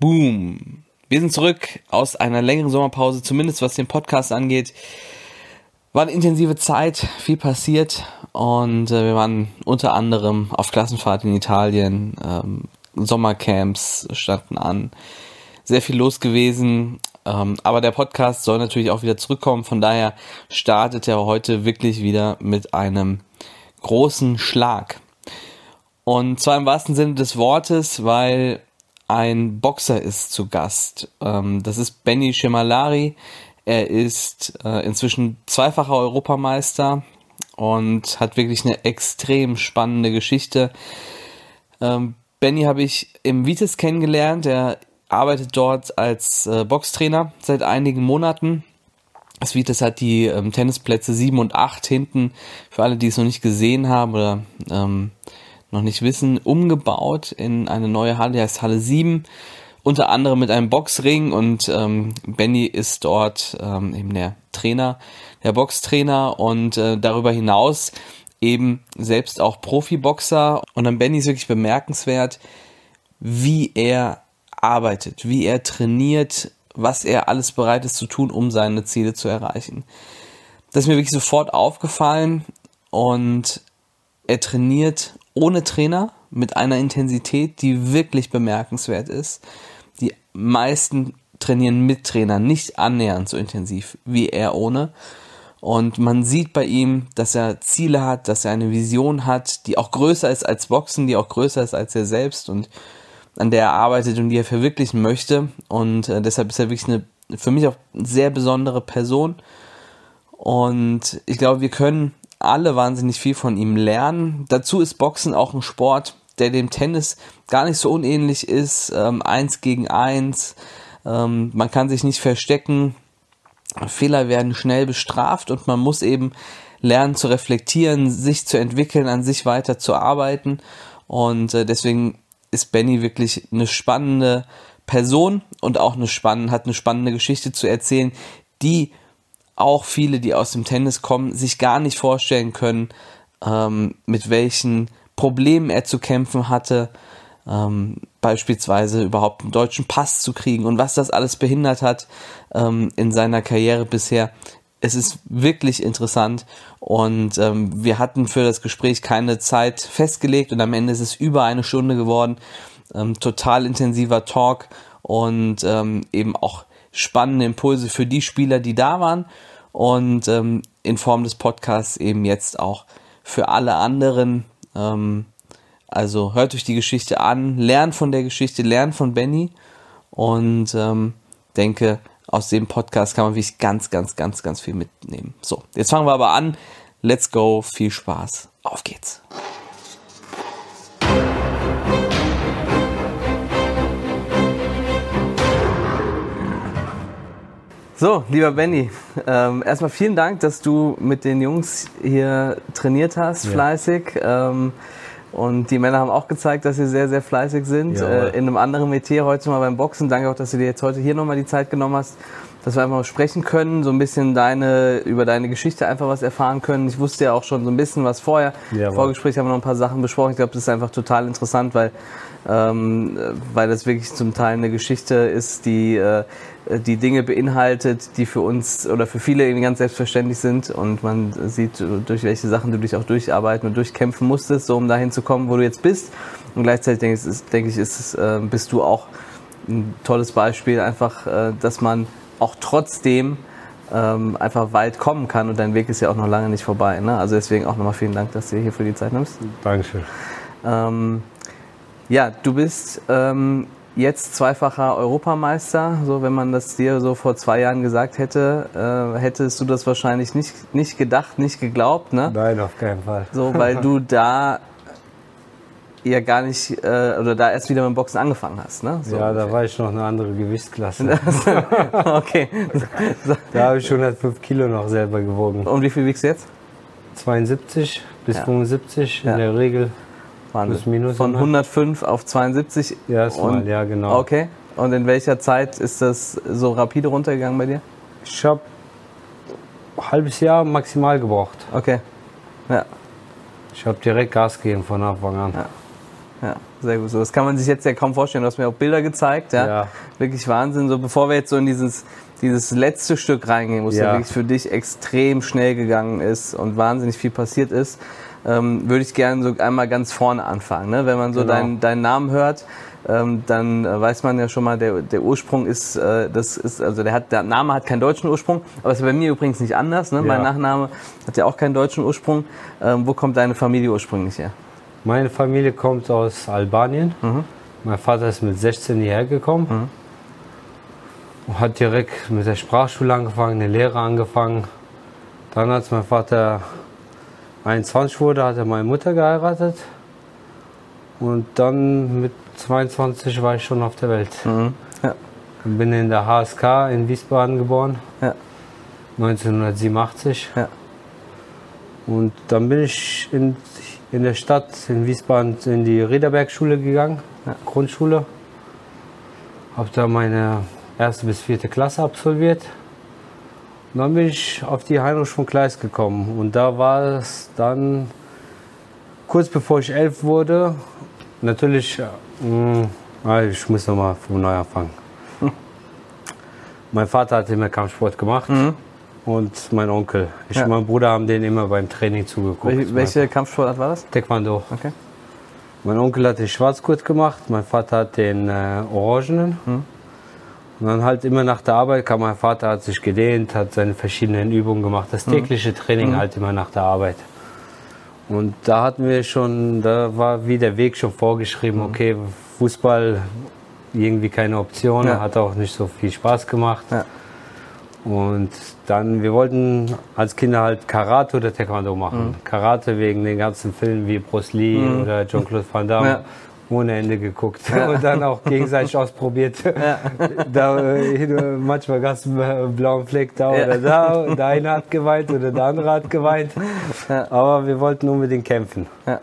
Boom. Wir sind zurück aus einer längeren Sommerpause, zumindest was den Podcast angeht. War eine intensive Zeit, viel passiert und äh, wir waren unter anderem auf Klassenfahrt in Italien, ähm, Sommercamps standen an, sehr viel los gewesen, ähm, aber der Podcast soll natürlich auch wieder zurückkommen, von daher startet er heute wirklich wieder mit einem großen Schlag. Und zwar im wahrsten Sinne des Wortes, weil ein Boxer ist zu Gast. Ähm, das ist Benny Shemalari. Er ist äh, inzwischen zweifacher Europameister und hat wirklich eine extrem spannende Geschichte. Ähm, Benny habe ich im Vitis kennengelernt. Er arbeitet dort als äh, Boxtrainer seit einigen Monaten. Das Vitis hat die ähm, Tennisplätze 7 und 8 hinten, für alle, die es noch nicht gesehen haben oder ähm, noch nicht wissen, umgebaut in eine neue Halle, die heißt Halle 7, unter anderem mit einem Boxring und ähm, Benny ist dort ähm, eben der Trainer, der Boxtrainer und äh, darüber hinaus eben selbst auch Profiboxer und an Benny ist wirklich bemerkenswert, wie er arbeitet, wie er trainiert, was er alles bereit ist zu tun, um seine Ziele zu erreichen. Das ist mir wirklich sofort aufgefallen und er trainiert ohne Trainer mit einer Intensität, die wirklich bemerkenswert ist. Die meisten trainieren mit Trainer nicht annähernd so intensiv wie er ohne. Und man sieht bei ihm, dass er Ziele hat, dass er eine Vision hat, die auch größer ist als Boxen, die auch größer ist als er selbst und an der er arbeitet und die er verwirklichen möchte. Und äh, deshalb ist er wirklich eine, für mich auch eine sehr besondere Person. Und ich glaube, wir können alle wahnsinnig viel von ihm lernen. Dazu ist Boxen auch ein Sport, der dem Tennis gar nicht so unähnlich ist. Ähm, eins gegen eins. Ähm, man kann sich nicht verstecken. Fehler werden schnell bestraft und man muss eben lernen zu reflektieren, sich zu entwickeln, an sich weiter zu arbeiten. Und äh, deswegen ist Benny wirklich eine spannende Person und auch eine spannende, hat eine spannende Geschichte zu erzählen, die auch viele, die aus dem Tennis kommen, sich gar nicht vorstellen können, ähm, mit welchen Problemen er zu kämpfen hatte, ähm, beispielsweise überhaupt einen deutschen Pass zu kriegen und was das alles behindert hat ähm, in seiner Karriere bisher. Es ist wirklich interessant und ähm, wir hatten für das Gespräch keine Zeit festgelegt und am Ende ist es über eine Stunde geworden. Ähm, total intensiver Talk und ähm, eben auch spannende Impulse für die Spieler, die da waren und ähm, in Form des Podcasts eben jetzt auch für alle anderen. Ähm, also hört euch die Geschichte an, lernt von der Geschichte, lernt von Benny und ähm, denke, aus dem Podcast kann man wirklich ganz, ganz, ganz, ganz viel mitnehmen. So, jetzt fangen wir aber an. Let's go, viel Spaß. Auf geht's. So, lieber Benny, ähm, erstmal vielen Dank, dass du mit den Jungs hier trainiert hast, ja. fleißig. Ähm, und die Männer haben auch gezeigt, dass sie sehr, sehr fleißig sind. Ja. Äh, in einem anderen Metier heute mal beim Boxen. Danke auch, dass du dir jetzt heute hier nochmal die Zeit genommen hast, dass wir einfach mal sprechen können, so ein bisschen deine, über deine Geschichte einfach was erfahren können. Ich wusste ja auch schon so ein bisschen was vorher. Im Vorgespräch haben wir noch ein paar Sachen besprochen. Ich glaube, das ist einfach total interessant, weil, ähm, weil das wirklich zum Teil eine Geschichte ist, die, äh, die Dinge beinhaltet, die für uns oder für viele irgendwie ganz selbstverständlich sind und man sieht, durch welche Sachen du dich auch durcharbeiten und durchkämpfen musstest, so um dahin zu kommen, wo du jetzt bist. Und gleichzeitig denke ich, ist, denke ich ist, äh, bist du auch ein tolles Beispiel, einfach, äh, dass man auch trotzdem ähm, einfach weit kommen kann und dein Weg ist ja auch noch lange nicht vorbei. Ne? Also deswegen auch nochmal vielen Dank, dass du hier für die Zeit nimmst. Dankeschön. Ähm, ja, du bist ähm, jetzt zweifacher Europameister. So, wenn man das dir so vor zwei Jahren gesagt hätte, äh, hättest du das wahrscheinlich nicht, nicht gedacht, nicht geglaubt, ne? Nein, auf keinen Fall. So, weil du da ja gar nicht, äh, oder da erst wieder mit dem Boxen angefangen hast, ne? So ja, da war ich noch eine andere Gewichtsklasse. okay. da habe ich 105 Kilo noch selber gewogen. Und wie viel wiegst du jetzt? 72 bis ja. 75 in ja. der Regel. Wahnsinn. minus Von 105 auf 72? Ja, mal, ja, genau. Okay. Und in welcher Zeit ist das so rapide runtergegangen bei dir? Ich habe ein halbes Jahr maximal gebraucht. Okay. Ja. Ich habe direkt Gas gegeben von Anfang an. Ja. Ja, sehr gut. So, das kann man sich jetzt ja kaum vorstellen. Du hast mir auch Bilder gezeigt, ja. Ja. Wirklich Wahnsinn. So, bevor wir jetzt so in dieses, dieses letzte Stück reingehen, wo es. Ja. wirklich für dich extrem schnell gegangen ist und wahnsinnig viel passiert ist, ähm, würde ich gerne so einmal ganz vorne anfangen. Ne? Wenn man so Genau. deinen, Namen hört, ähm, dann äh, weiß man ja schon mal, der, der Ursprung ist, äh, das ist, also der, hat, der Name hat keinen deutschen Ursprung, aber ist bei mir übrigens nicht anders. Ne? Mein Ja. Nachname hat ja auch keinen deutschen Ursprung. Ähm, wo kommt deine Familie ursprünglich her? Meine Familie kommt aus Albanien. Mhm. Mein Vater ist mit 16 hierher gekommen. Und hat direkt mit der Sprachschule angefangen, eine Lehre angefangen. Dann, als mein Vater 21 wurde, hat er meine Mutter geheiratet. Und dann mit 22 war ich schon auf der Welt. Ja. Bin in der HSK in Wiesbaden geboren, Ja. 1987. Ja. Und dann bin ich in, in der Stadt in Wiesbaden in die Riederbergschule gegangen, Grundschule. Habe da meine erste bis vierte Klasse absolviert. Und dann bin ich auf die Heinrich von Kleist gekommen. Und da war es dann kurz bevor ich elf wurde. Natürlich, äh, mh, ich muss nochmal von neu anfangen. Mein Vater hat immer Kampfsport gemacht. Und mein Onkel. Ich Ja. und mein Bruder haben den immer beim Training zugeguckt. Welche, welche Kampfsportart war das? Taekwondo. Okay. Mein Onkel hat den Schwarzgurt gemacht, mein Vater hat den äh, Orangenen. Und dann halt immer nach der Arbeit kam mein Vater, hat sich gedehnt, hat seine verschiedenen Übungen gemacht. Das tägliche Training halt immer nach der Arbeit. Und da hatten wir schon, da war wie der Weg schon vorgeschrieben, okay, Fußball irgendwie keine Option, Ja. hat auch nicht so viel Spaß gemacht. Ja. Und dann, wir wollten als Kinder halt Karate oder Taekwondo machen. Mhm. Karate wegen den ganzen Filmen wie Bruce Lee oder Jean-Claude Van Damme. Ja. Ohne Ende geguckt und dann auch gegenseitig ausprobiert. Da, äh, hin- manchmal gab es einen blauen Fleck da Ja. oder da. Der eine hat geweint oder der andere hat geweint. Aber wir wollten unbedingt kämpfen. Ja.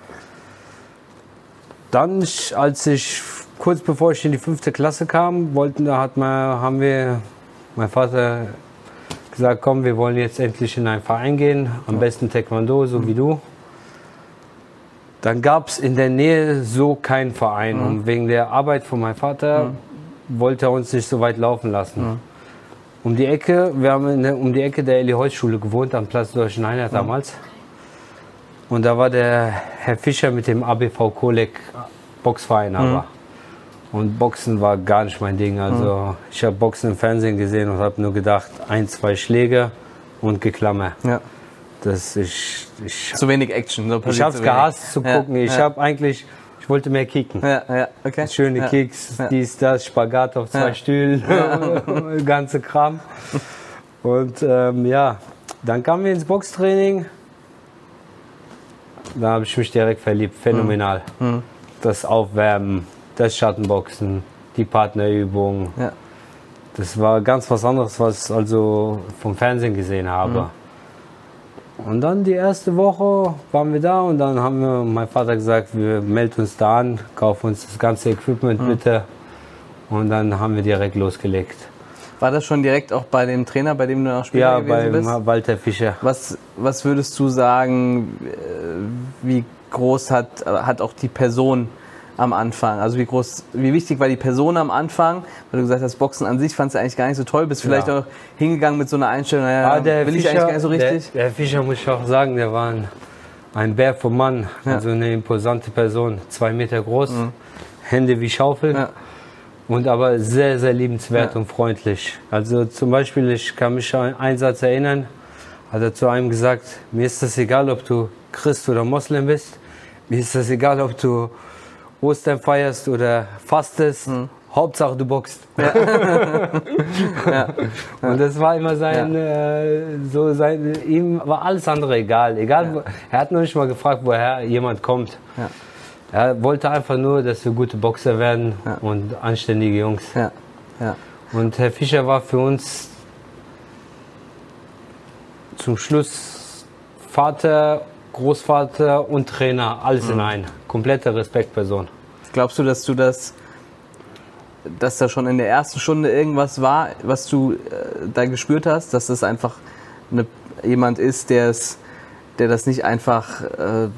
Dann, als ich kurz bevor ich in die fünfte Klasse kam, wollten, da hat man, haben wir, mein Vater gesagt, komm, wir wollen jetzt endlich in einen Verein gehen, am besten Taekwondo, so wie du. Dann gab es in der Nähe so keinen Verein und wegen der Arbeit von meinem Vater wollte er uns nicht so weit laufen lassen. Um die Ecke, wir haben in der, um die Ecke der Eli-Holz-Schule gewohnt, am Platz Deutschen Einheit damals. Und da war der Herr Fischer mit dem ABV Kolek Boxverein aber. Und Boxen war gar nicht mein Ding. Also ich habe Boxen im Fernsehen gesehen und habe nur gedacht, ein, zwei Schläge und Geklammer. Ja. Das ich, ich, Zu wenig Action. So ich habe es gehasst zu Ja, gucken. Ich ja. habe eigentlich, ich wollte mehr kicken. Ja, ja, okay. Schöne ja. Kicks, dies, das, Spagat auf zwei. Stühlen, ganze Kram. Und ähm, ja, dann kamen wir ins Boxtraining. Da habe ich mich direkt verliebt, phänomenal. Mhm. Das Aufwärmen, das Schattenboxen, die Partnerübung. Ja. Das war ganz was anderes, was ich also vom Fernsehen gesehen habe. Mhm. Und dann die erste Woche waren wir da und dann haben wir, mein Vater gesagt, wir melden uns da an, kaufen uns das ganze Equipment Mhm. bitte. Und dann haben wir direkt losgelegt. War das schon direkt auch bei dem Trainer, bei dem du noch Spieler Ja, gewesen bei bist? Ma- Walter Fischer. Was, was würdest du sagen, äh, wie groß hat, hat auch die Person am Anfang? Also wie groß, wie wichtig war die Person am Anfang? Weil du gesagt hast, Boxen an sich fandst du eigentlich gar nicht so toll, bist vielleicht Ja. auch hingegangen mit so einer Einstellung, naja, Ah, der will ich eigentlich gar nicht so richtig? Der, der Fischer muss ich auch sagen, der war ein, ein Bär vom Mann, also eine imposante Person, zwei Meter groß, Hände wie Schaufel. Mhm. Ja. Und aber sehr, sehr liebenswert Ja. und freundlich. Also zum Beispiel, ich kann mich an einen Satz erinnern, hat er zu einem gesagt, mir ist das egal, ob du Christ oder Moslem bist, mir ist das egal, ob du Ostern feierst oder fastest, Mhm. Hauptsache du boxst. Und das war immer sein, äh, so sein, ihm war alles andere egal. egal er hat noch nicht mal gefragt, woher jemand kommt. Ja. Er wollte einfach nur, dass wir gute Boxer werden Ja. und anständige Jungs. Ja, ja, Und Herr Fischer war für uns zum Schluss Vater, Großvater und Trainer, alles Mhm. in ein. Komplette Respektperson. Glaubst du, dass du das, dass da schon in der ersten Stunde irgendwas war, was du äh, da gespürt hast, dass das einfach eine, jemand ist, der es der das nicht einfach äh,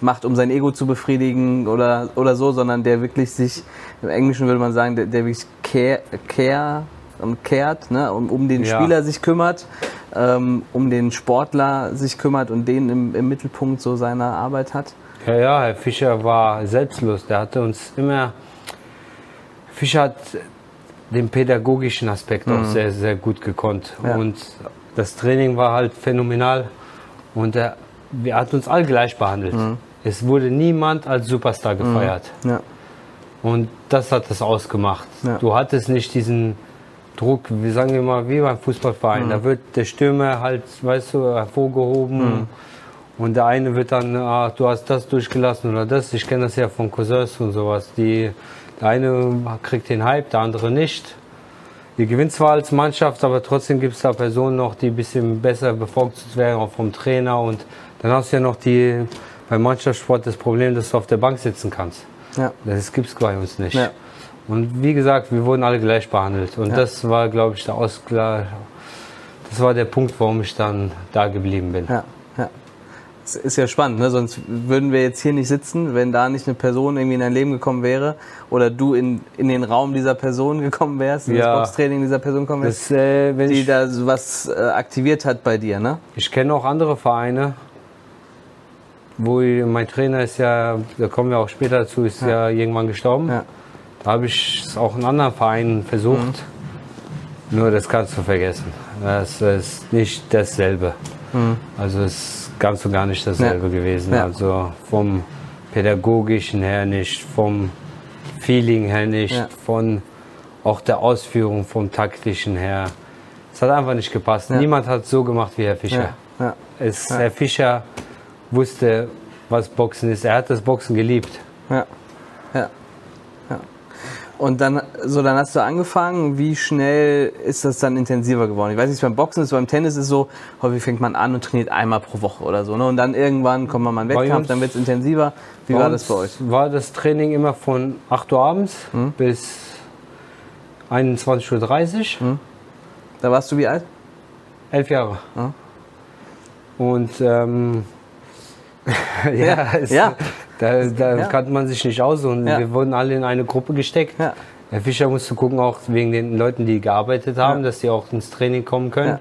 macht, um sein Ego zu befriedigen oder, oder so, sondern der wirklich sich, im Englischen würde man sagen, der, der wirklich care, care und kehrt, ne, um, um den Ja. Spieler sich kümmert, ähm, um den Sportler sich kümmert und den im, im Mittelpunkt so seiner Arbeit hat. Ja, ja, Herr Fischer war selbstlos. Der hatte uns immer. Fischer hat den pädagogischen Aspekt auch sehr, sehr gut gekonnt. Mhm. Ja. Und das Training war halt phänomenal. Und er, er hat uns alle gleich behandelt. Mhm. Es wurde niemand als Superstar gefeiert. Ja. Und das hat es ausgemacht. Ja. Du hattest nicht diesen Druck, wie sagen wir mal, wie beim Fußballverein. Mhm. Da wird der Stürmer halt, weißt du, hervorgehoben. Und der eine wird dann, ah, du hast das durchgelassen oder das. Ich kenne das ja von Cousins und sowas. Die, der eine kriegt den Hype, der andere nicht. Ihr gewinnt zwar als Mannschaft, aber trotzdem gibt es da Personen noch, die ein bisschen besser bevorzugt werden, auch vom Trainer. Und dann hast du ja noch die, beim Mannschaftssport das Problem, dass du auf der Bank sitzen kannst. Ja. Das gibt es bei uns nicht. Ja. Und wie gesagt, wir wurden alle gleich behandelt. Und Ja. das war, glaube ich, der Ausgleich. Das war der Punkt, warum ich dann da geblieben bin. Ja, ja. Das ist ja spannend, ne? sonst würden wir jetzt hier nicht sitzen, wenn da nicht eine Person irgendwie in dein Leben gekommen wäre oder du in, in den Raum dieser Person gekommen wärst, in Ja. das Boxtraining dieser Person gekommen wärst, Das, äh, wenn die ich, da was äh, aktiviert hat bei dir, ne? ich kenne auch andere Vereine, wo ich, mein Trainer ist ja, da kommen wir auch später dazu, ist ja, irgendwann gestorben. Ja. Da habe ich es auch in anderen Vereinen versucht. Nur das kannst du vergessen. Das ist nicht dasselbe. Also es ist ganz und gar nicht dasselbe Ja. gewesen. Ja. Also vom pädagogischen her nicht, vom Feeling her nicht, Ja. von auch der Ausführung vom taktischen her. Es hat einfach nicht gepasst. Niemand hat so gemacht wie Herr Fischer. Es, Herr Fischer wusste, was Boxen ist. Er hat das Boxen geliebt. Ja. Und dann, so, dann hast du angefangen. Wie schnell ist das dann intensiver geworden? Ich weiß nicht, beim Boxen ist, beim Tennis ist so, häufig fängt man an und trainiert einmal pro Woche oder so. Ne? Und dann irgendwann kommt man mal Bei Wettkampf, uns- dann wird es intensiver. Wie war das bei euch? War das Training immer von 8 Uhr abends Hm? bis 21.30 Uhr. Da warst du wie alt? Elf Jahre. Ja. Und ähm, ja, es, ja. Da, da Ja. kannte man sich nicht aus und Ja. wir wurden alle in eine Gruppe gesteckt. Ja. Herr Fischer musste gucken, auch wegen den Leuten, die gearbeitet haben, Ja. dass die auch ins Training kommen können. Ja.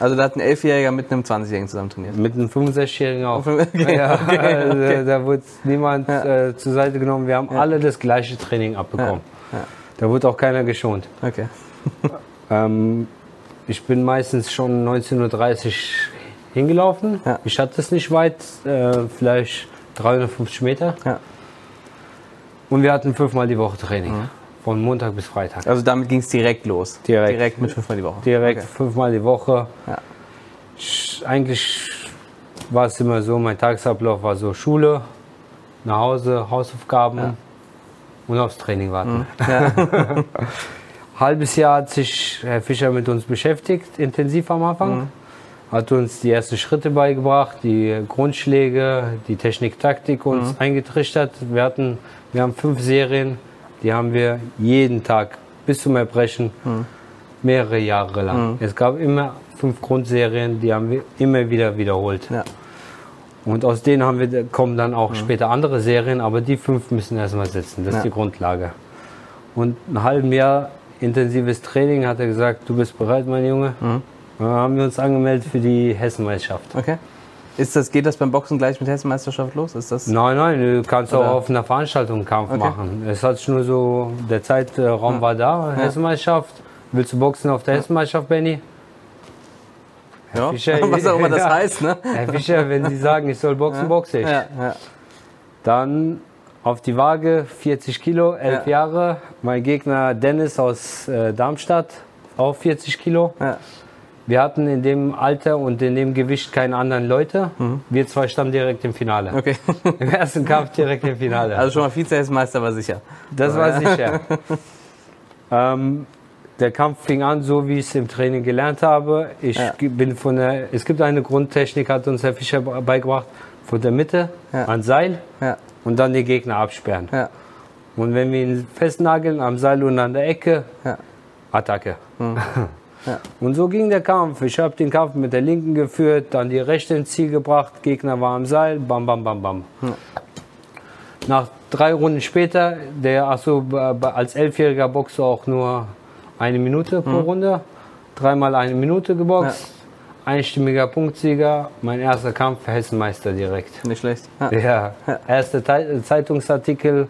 Also da hat ein Elfjähriger mit einem 20-Jährigen zusammen trainiert. Mit einem 65-Jährigen auch. Okay, ja, okay, also, Da wurde niemand Ja. äh, zur Seite genommen. Wir haben alle das gleiche Training abbekommen. Ja. Da wurde auch keiner geschont. Okay. Ähm, ich bin meistens schon 19.30 Uhr hingelaufen. Ja. Ich hatte es nicht weit, äh, vielleicht 350 Meter. Ja. Und wir hatten fünfmal die Woche Training. Von Montag bis Freitag. Also damit ging es direkt los. Direkt. Direkt mit fünfmal die Woche. Direkt Okay. fünfmal die Woche. Ja. Ich, eigentlich war es immer so, mein Tagesablauf war so Schule, nach Hause, Hausaufgaben und aufs Training warten. Mhm. Halbes Jahr hat sich Herr Fischer mit uns beschäftigt, intensiv am Anfang. Mhm. Hat uns die ersten Schritte beigebracht, die Grundschläge, die Technik, Taktik uns Mhm. eingetrichtert. Wir, hatten, wir haben fünf Serien, die haben wir jeden Tag bis zum Erbrechen Mhm. mehrere Jahre lang. Es gab immer fünf Grundserien, die haben wir immer wieder wiederholt. Ja. Und aus denen haben wir, kommen dann auch später andere Serien, aber die fünf müssen erstmal sitzen. Das Ja. ist die Grundlage. Und ein halben Jahr intensives Training hat er gesagt, du bist bereit, mein Junge. Dann haben wir uns angemeldet für die Hessenmeisterschaft. Okay. Ist das, geht das beim Boxen gleich mit Hessenmeisterschaft los? Ist das? Nein, nein, du kannst Oder? auch auf einer Veranstaltung einen Kampf Okay. machen. Es hat sich nur so, der Zeitraum war da, Hessenmeisterschaft. Willst du boxen auf der Hessenmeisterschaft, Benny? Ja. Fischer, Was auch immer das ja. heißt, ne? Herr Fischer, wenn Sie sagen, ich soll boxen, boxe ich. Ja, ja. Dann auf die Waage, 40 Kilo, 11 Ja. Jahre. Mein Gegner Dennis aus äh, Darmstadt, auch 40 Kilo. Wir hatten in dem Alter und in dem Gewicht keine anderen Leute. Wir zwei standen direkt im Finale. Mhm. Okay. Im ersten Kampf direkt im Finale. Also schon mal Vize-Hessenmeister war sicher. das war sicher. ähm, der Kampf fing an, so wie ich es im Training gelernt habe. Ich Ja. bin von der, es gibt eine Grundtechnik, hat uns Herr Fischer beigebracht, von der Mitte Ja. an Seil Ja, und dann den Gegner absperren. Und wenn wir ihn festnageln am Seil und an der Ecke. Attacke. Ja. Und so ging der Kampf. Ich habe den Kampf mit der linken geführt, dann die rechte ins Ziel gebracht, Gegner war am Seil, bam, bam, bam, bam. Nach drei Runden später, der, b- als Elfjähriger du auch nur eine Minute pro Runde. Dreimal eine Minute geboxt. Einstimmiger Punktsieger. Mein erster Kampf, Hessenmeister direkt. Nicht schlecht. Ja. Ja, erster Zeitungsartikel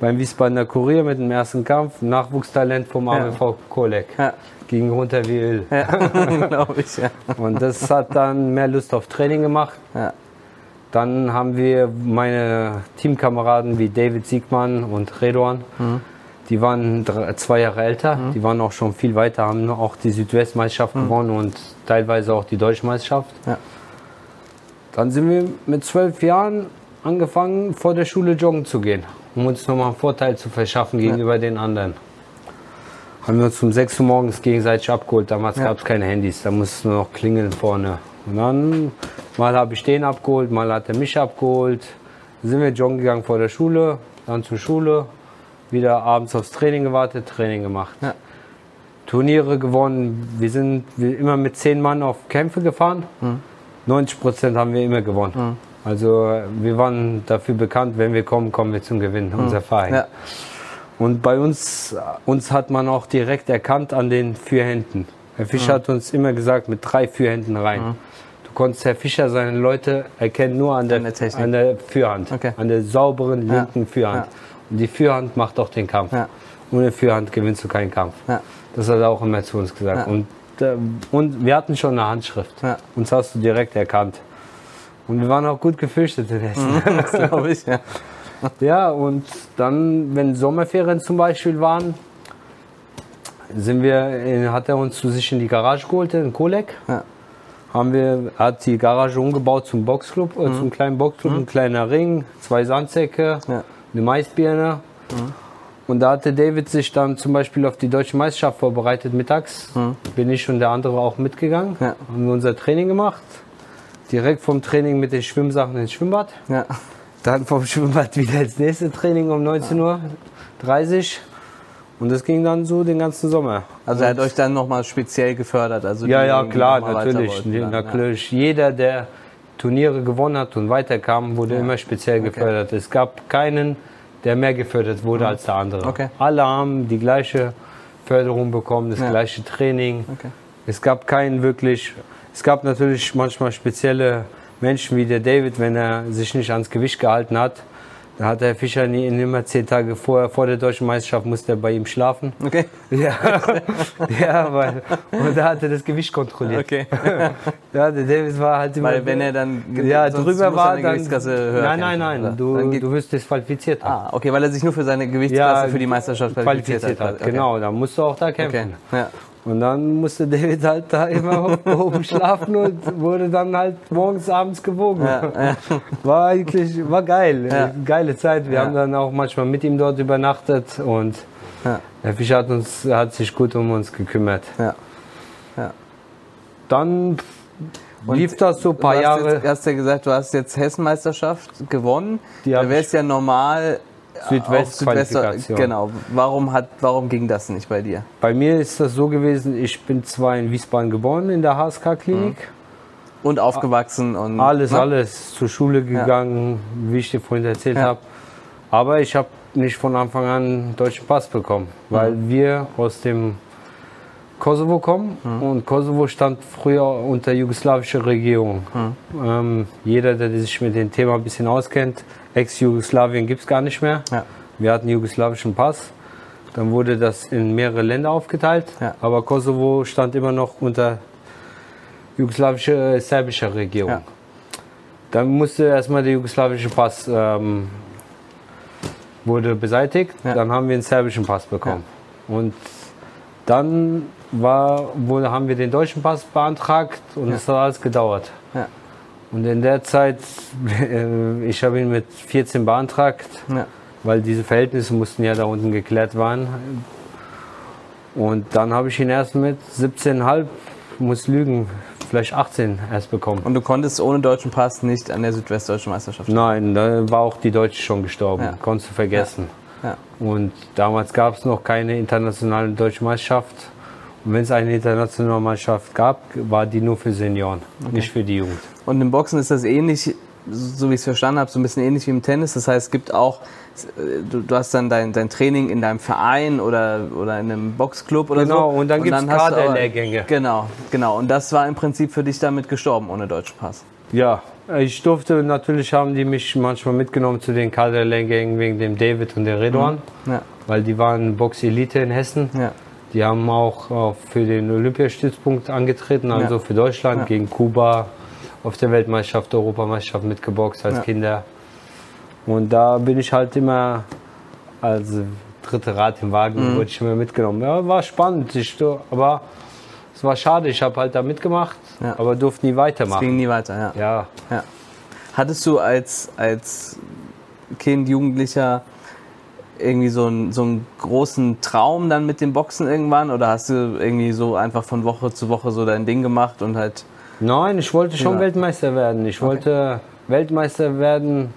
beim Wiesbadener Kurier mit dem ersten Kampf. Nachwuchstalent vom AWV Kolek. Ja. Ging runter wie Öl. Ja, glaube ich, ja. Und das hat dann mehr Lust auf Training gemacht. Ja. Dann haben wir meine Teamkameraden wie David Siegmann und Redouan. Die waren drei, zwei Jahre älter, die waren auch schon viel weiter, haben auch die Südwestmeisterschaft gewonnen und teilweise auch die Deutschmeisterschaft. Ja. Dann sind wir mit zwölf Jahren angefangen, vor der Schule joggen zu gehen, um uns nochmal einen Vorteil zu verschaffen gegenüber den anderen. Haben wir uns um 6 Uhr morgens gegenseitig abgeholt. Damals Ja. gab es keine Handys, da musste nur noch klingeln vorne. Und dann, mal habe ich den abgeholt, mal hat er mich abgeholt. Dann sind wir joggen gegangen vor der Schule, dann zur Schule, wieder abends aufs Training gewartet, Training gemacht. Ja. Turniere gewonnen. Wir sind immer mit zehn Mann auf Kämpfe gefahren. 90 Prozent haben wir immer gewonnen. Also äh, wir waren dafür bekannt, wenn wir kommen, kommen wir zum Gewinn, unser Verein. Ja. Und bei uns, uns hat man auch direkt erkannt an den vier Händen. Herr Fischer hat uns immer gesagt, mit drei Führhänden rein. Du konntest Herr Fischer seine Leute erkennen nur an der, An der Technik. an der Führhand, Okay. an der sauberen linken Führhand. Ja. Und die Führhand macht auch den Kampf. Ja. Ohne Führhand gewinnst du keinen Kampf. Ja. Das hat er auch immer zu uns gesagt. Ja. Und, äh, und wir hatten schon eine Handschrift. Ja. Uns hast du direkt erkannt. Und wir waren auch gut gefürchtet in Hessen. Das glaube ich, ja. Ja, und dann, wenn Sommerferien zum Beispiel waren, sind wir, hat er uns zu sich in die Garage geholt, in Kolek. Ja. Haben wir, hat die Garage umgebaut zum Boxclub, äh, zum kleinen Boxclub, ein kleiner Ring, zwei Sandsäcke, Ja. eine Maisbirne. Und da hatte David sich dann zum Beispiel auf die deutsche Meisterschaft vorbereitet mittags. Bin ich und der andere auch mitgegangen. Ja. Haben wir unser Training gemacht. Direkt vom Training mit den Schwimmsachen ins Schwimmbad. Ja. Dann vom Schwimmbad wieder ins nächste Training um 19.30 Uhr. Und das ging dann so den ganzen Sommer. Also er hat euch dann nochmal speziell gefördert. Also Ja, ja, klar, natürlich. wollten dann, ja. natürlich. Jeder, der Turniere gewonnen hat und weiterkam, wurde immer speziell gefördert. Es gab keinen, der mehr gefördert wurde als der andere. Mhm. Okay. Alle haben die gleiche Förderung bekommen, das Ja. gleiche Training. Okay. Es gab keinen wirklich. Es gab natürlich manchmal spezielle Menschen wie der David, wenn er sich nicht ans Gewicht gehalten hat. Da hat der Fischer nie, immer zehn Tage vor, vor der deutschen Meisterschaft musste er bei ihm schlafen. Okay. Ja, ja weil, und da hat er das Gewicht kontrolliert. Okay. Ja, der David war halt immer. Weil wenn er dann ja, drüber war, dann. Gewichtskasse höher nein, nein, nein, oder? du, Dann du wirst disqualifiziert. haben. Ah, okay, weil er sich nur für seine Gewichtsklasse für die Meisterschaft qualifiziert, qualifiziert hat. Okay. Genau, dann musst du auch da Okay. kämpfen. Ja. Und dann musste David halt da immer oben schlafen und wurde dann halt morgens, abends gewogen. War eigentlich, war geil. Ja. Geile Zeit. Wir Ja. haben dann auch manchmal mit ihm dort übernachtet und Ja. der Fischer hat, uns, hat sich gut um uns gekümmert. Ja. Dann lief das so ein paar du Jahre. Jetzt, hast ja gesagt, du hast jetzt Hessenmeisterschaft gewonnen. Die da wäre es ja normal Südwest-Qualifikation. Genau. Warum, hat, warum ging das nicht bei dir? Bei mir ist das so gewesen, ich bin zwar in Wiesbaden geboren, in der HSK-Klinik. Und aufgewachsen und. Alles, ne? alles. Zur Schule gegangen, wie ich dir vorhin erzählt Ja. habe. Aber ich habe nicht von Anfang an einen deutschen Pass bekommen, weil Mhm. wir aus dem Kosovo kommen Mhm. und Kosovo stand früher unter jugoslawischer Regierung. Mhm. Ähm, jeder, der sich mit dem Thema ein bisschen auskennt, Ex-Jugoslawien gibt es gar nicht mehr. Ja. Wir hatten jugoslawischen Pass. Dann wurde das in mehrere Länder aufgeteilt. Ja. Aber Kosovo stand immer noch unter jugoslawischer, äh, serbischer Regierung. Ja. Dann musste erstmal der jugoslawische Pass ähm, wurde beseitigt. Dann haben wir einen serbischen Pass bekommen. Und dann war, wurde, haben wir den deutschen Pass beantragt und es hat alles gedauert. Ja. Und in der Zeit, äh, ich habe ihn mit 14 beantragt, Ja. weil diese Verhältnisse mussten ja da unten geklärt werden. Und dann habe ich ihn erst mit 17,5, muss lügen, vielleicht 18 erst bekommen. Und du konntest ohne deutschen Pass nicht an der Südwestdeutschen Meisterschaft. Nein, da war auch die Deutsche schon gestorben, Ja. konntest du vergessen. Ja. Und damals gab es noch keine internationale deutsche Meisterschaft. Und wenn es eine internationale Mannschaft gab, war die nur für Senioren, nicht für die Jugend. Und im Boxen ist das ähnlich, so wie ich es verstanden habe, so ein bisschen ähnlich wie im Tennis. Das heißt, es gibt auch, du, du hast dann dein, dein Training in deinem Verein oder, oder in einem Boxclub oder Genau, so. und dann du aber- Kaderlehrgänge. Genau, genau. Und das war im Prinzip für dich damit gestorben, ohne deutschen Pass. Ja, ich durfte, natürlich haben die mich manchmal mitgenommen zu den Kaderlehrgängen wegen dem David und der Redwan, Ja, weil die waren Box-Elite in Hessen. ja, Die haben auch äh, für den Olympiastützpunkt angetreten, also Ja. für Deutschland gegen Kuba auf der Weltmeisterschaft, Europameisterschaft mitgeboxt als. Kinder. Und da bin ich halt immer als dritte Rad im Wagen, Mhm. wurde ich immer mitgenommen. Ja, war spannend, ich, aber es war schade, ich habe halt da mitgemacht, Ja. aber durfte nie es weitermachen. ging nie weiter, ja. Ja, ja. Hattest du als, als Kind, Jugendlicher irgendwie so einen, so einen großen Traum dann mit dem Boxen irgendwann? Oder hast du irgendwie so einfach von Woche zu Woche so dein Ding gemacht und halt. Nein, ich wollte schon Ja. Weltmeister werden. Ich wollte Weltmeister werden,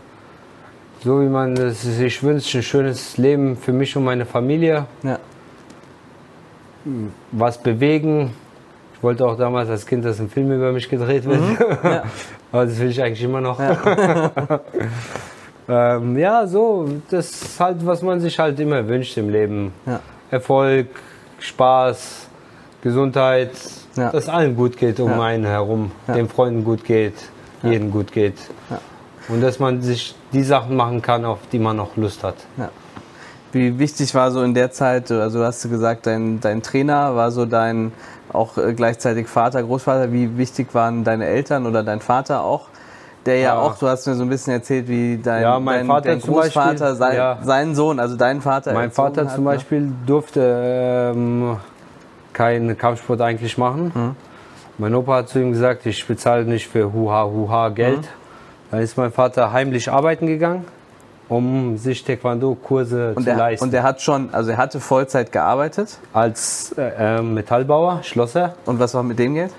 so wie man es sich wünscht. Ein schönes Leben für mich und meine Familie. Ja, Was bewegen. Ich wollte auch damals als Kind, dass ein Film über mich gedreht wird. ja. Aber das will ich eigentlich immer noch. ähm, ja, so, das ist halt, was man sich halt immer wünscht im Leben. Ja. Erfolg, Spaß, Gesundheit, Ja. dass allen gut geht um Ja. einen herum, Ja. den Freunden gut geht, jedem gut geht. Ja. Und dass man sich die Sachen machen kann, auf die man noch Lust hat. Wie wichtig war so in der Zeit, also du hast gesagt, dein, dein Trainer war so dein auch äh, gleichzeitig Vater, Großvater. Wie wichtig waren deine Eltern oder dein Vater auch? Der ja, Ja. auch, du hast mir so ein bisschen erzählt, wie dein, Ja, dein, Vater dein Großvater, Beispiel, sein, ja. sein Sohn, also dein Vater. Mein Vater hat, zum ne? Beispiel durfte ähm, keinen Kampfsport eigentlich machen. Mhm. Mein Opa hat zu ihm gesagt, ich bezahle nicht für Huha Huha Geld. Mhm. Dann ist mein Vater heimlich arbeiten gegangen, um sich Taekwondo-Kurse zu der, leisten. und der hat schon, also er hatte Vollzeit gearbeitet. Als äh, äh, Metallbauer, Schlosser, Und was war mit dem Geld?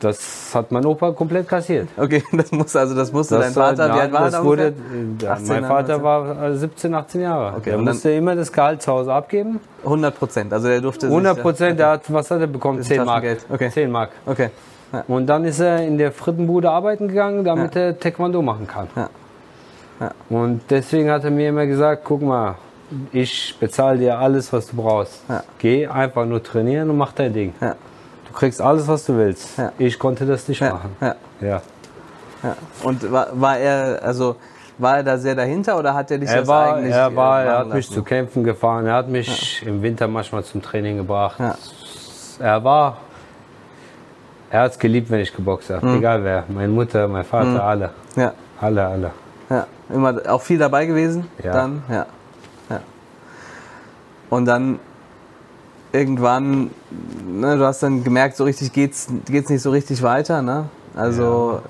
das hat mein Opa komplett kassiert. Okay, das muss also das musste Das dein Vater. alt war er das da wurde, ungefähr? äh, 18, Mein Vater 19? war äh, 17, 18 Jahre. Okay, dann- musste immer das Gehalt zu Hause abgeben. 100 Prozent. Also der durfte 100 sich, Prozent, der hat, was hat er bekommen? Das ist 10 Mark. Okay. 10 Mark. Okay. Und dann ist er in der Frittenbude arbeiten gegangen, damit Ja. er Taekwondo machen kann. Ja. Ja. Und deswegen hat er mir immer gesagt, guck mal, ich bezahle dir alles, was du brauchst. Ja. Geh einfach nur trainieren und mach dein Ding. Ja. Du kriegst alles, was du willst. Ich konnte das nicht machen. Ja. Und war, war er, also war er da sehr dahinter oder hat er dich Er das war, eigentlich er war, äh, er hat machen mich lassen? zu Kämpfen gefahren. Er hat mich im Winter manchmal zum Training gebracht. Er war, er hat es geliebt, wenn ich geboxt habe. Mhm. Egal wer, meine Mutter, mein Vater, alle, Ja, alle, alle. Ja. Immer auch viel dabei gewesen? Ja. Dann, ja. ja. Und dann irgendwann, ne, du hast dann gemerkt, so richtig geht's, geht's nicht so richtig weiter, ne? Also,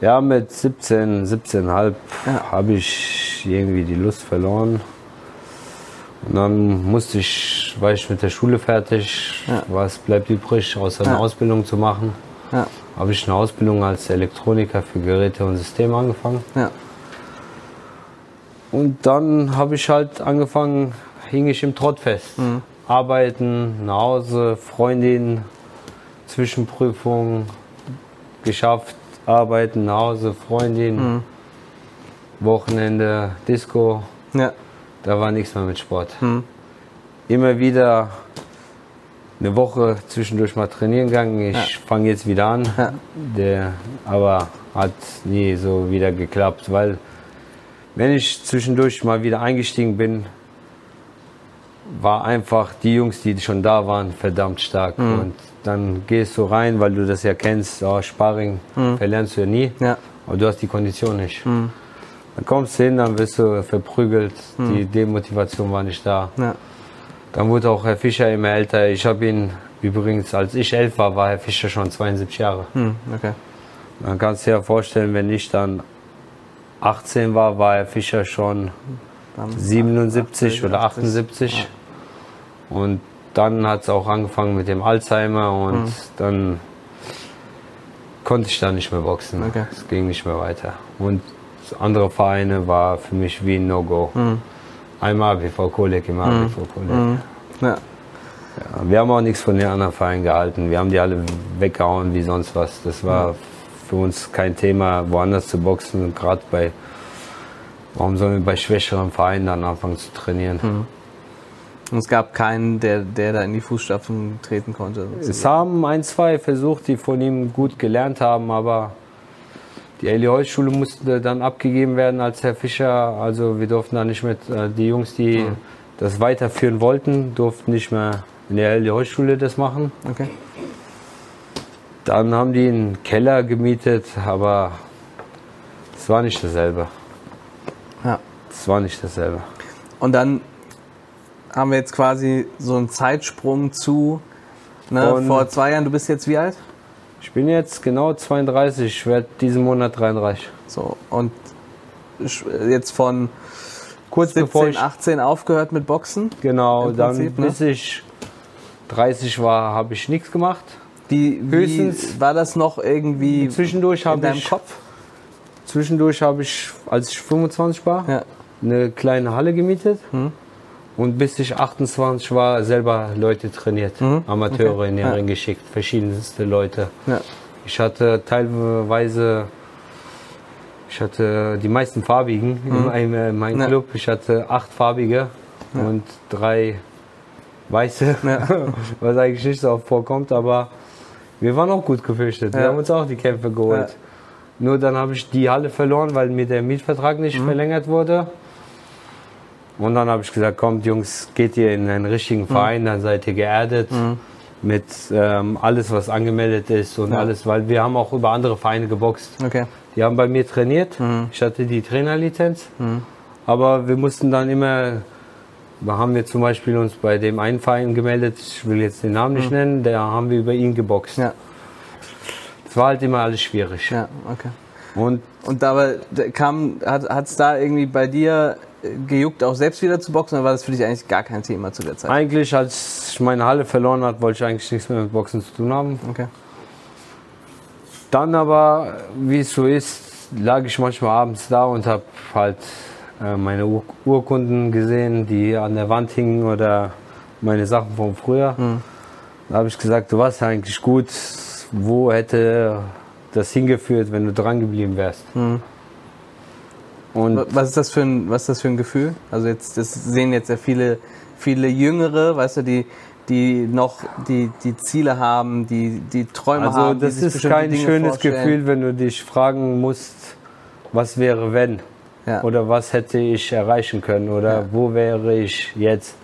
Ja, mit 17, 17,5 Ja. habe ich irgendwie die Lust verloren. Und dann musste ich, war ich mit der Schule fertig. Ja. Was bleibt übrig, außer eine Ja. Ausbildung zu machen? Habe ich eine Ausbildung als Elektroniker für Geräte und Systeme angefangen. ja, Und dann habe ich halt angefangen, hing ich im Trott fest. Mhm. Arbeiten, nach Hause, Freundin, Zwischenprüfung, geschafft, arbeiten, nach Hause, Freundin, Mhm. Wochenende, Disco. ja, Da war nichts mehr mit Sport. Mhm. Immer wieder eine Woche zwischendurch mal trainieren gegangen. Ich fange jetzt wieder an. Ja. Der, aber hat nie so wieder geklappt, weil wenn ich zwischendurch mal wieder eingestiegen bin, war einfach die Jungs, die schon da waren, verdammt stark. Mhm. Und dann gehst du rein, weil du das ja kennst, oh, Sparring verlernst du ja nie, Mhm. ja, aber du hast die Kondition nicht. Dann kommst du hin, dann wirst du verprügelt, die Demotivation war nicht da. ja, Dann wurde auch Herr Fischer immer älter. Ich habe ihn übrigens, als ich elf war, war Herr Fischer schon 72 Jahre. hm, okay. Man kann sich ja vorstellen, wenn ich dann 18 war, war Herr Fischer schon Dann 77 oder 80. 78. Und dann hat es auch angefangen mit dem Alzheimer und Hm. dann konnte ich da nicht mehr boxen. Okay. Es ging nicht mehr weiter. Und andere Vereine war für mich wie ein No-Go. Hm. Einmal ABV Kolek, immer ABV Kolek. Ja. Ja, wir haben auch nichts von den anderen Vereinen gehalten. Wir haben die alle weggehauen wie sonst was. Das war für uns kein Thema, woanders zu boxen. Gerade bei, warum sollen wir bei schwächeren Vereinen dann anfangen zu trainieren? Und es gab keinen, der, der da in die Fußstapfen treten konnte. Es haben ein, zwei versucht, die von ihm gut gelernt haben, aber die Eli Holz Schule musste dann abgegeben werden als Herr Fischer. Also wir durften da nicht mit, äh, die Jungs, die das weiterführen wollten, durften nicht mehr in der Eli Holz Schule das machen. Okay. Dann haben die einen Keller gemietet, aber es war nicht dasselbe. Ja. Es war nicht dasselbe. Und dann haben wir jetzt quasi so einen Zeitsprung zu ne, vor zwei Jahren. Du bist jetzt wie alt? Ich bin jetzt genau 32, ich werde diesen Monat 33. So, und jetzt von Kurz 17, bevor ich 18 aufgehört mit Boxen. Genau, Im dann Prinzip, ne? bis ich 30 war, habe ich nichts gemacht. Wie, Höchstens- war das noch irgendwie Zwischendurch in deinem ich Kopf? zwischendurch habe ich, als ich 25 war, Ja. eine kleine Halle gemietet. Mhm. Und bis ich 28 war, selber Leute trainiert. Mhm. Amateure Okay. in den Ja. Ring geschickt, verschiedenste Leute. Ja. Ich hatte teilweise, ich hatte die meisten farbigen in meinem, äh, in meinem Mhm. Ja. Club. Ich hatte acht farbige und drei weiße, was eigentlich nicht so oft vorkommt, aber wir waren auch gut gefürchtet. Wir haben uns auch die Kämpfe geholt. Nur dann habe ich die Halle verloren, weil mir der Mietvertrag Mhm. nicht verlängert wurde. Und dann habe ich gesagt, kommt Jungs, geht ihr in einen richtigen Mhm. Verein, dann seid ihr geerdet mit ähm, alles, was angemeldet ist und Ja. alles, weil wir haben auch über andere Vereine geboxt. Okay. Die haben bei mir trainiert, Mhm. ich hatte die Trainerlizenz, aber wir mussten dann immer, da haben wir zum Beispiel uns bei dem einen Verein gemeldet, ich will jetzt den Namen nicht nennen, da haben wir über ihn geboxt. Mhm. Ja. Es war halt immer alles schwierig. Ja, okay. Und Und dabei da kam, hat es da irgendwie bei dir gejuckt, auch selbst wieder zu boxen, oder war das für dich eigentlich gar kein Thema zu der Zeit? eigentlich, als ich meine Halle verloren hat, wollte ich eigentlich nichts mehr mit Boxen zu tun haben. Okay. Dann aber, wie es so ist, lag ich manchmal abends da und habe halt äh, meine Ur Urkunden gesehen, die an der Wand hingen oder meine Sachen von früher. Da habe ich gesagt, du warst ja eigentlich gut. Wo hätte das hingeführt, wenn du dran geblieben wärst? Und Was ist das für ein, was ist das für ein Gefühl? Also jetzt, das sehen jetzt ja viele, viele Jüngere, weißt du, die, die noch die, die Ziele haben, die, die Träume also haben. die das ist kein Dinge schönes vorstellen. Gefühl, wenn du dich fragen musst, was wäre wenn? Ja. Oder was hätte ich erreichen können? Oder Ja. wo wäre ich jetzt?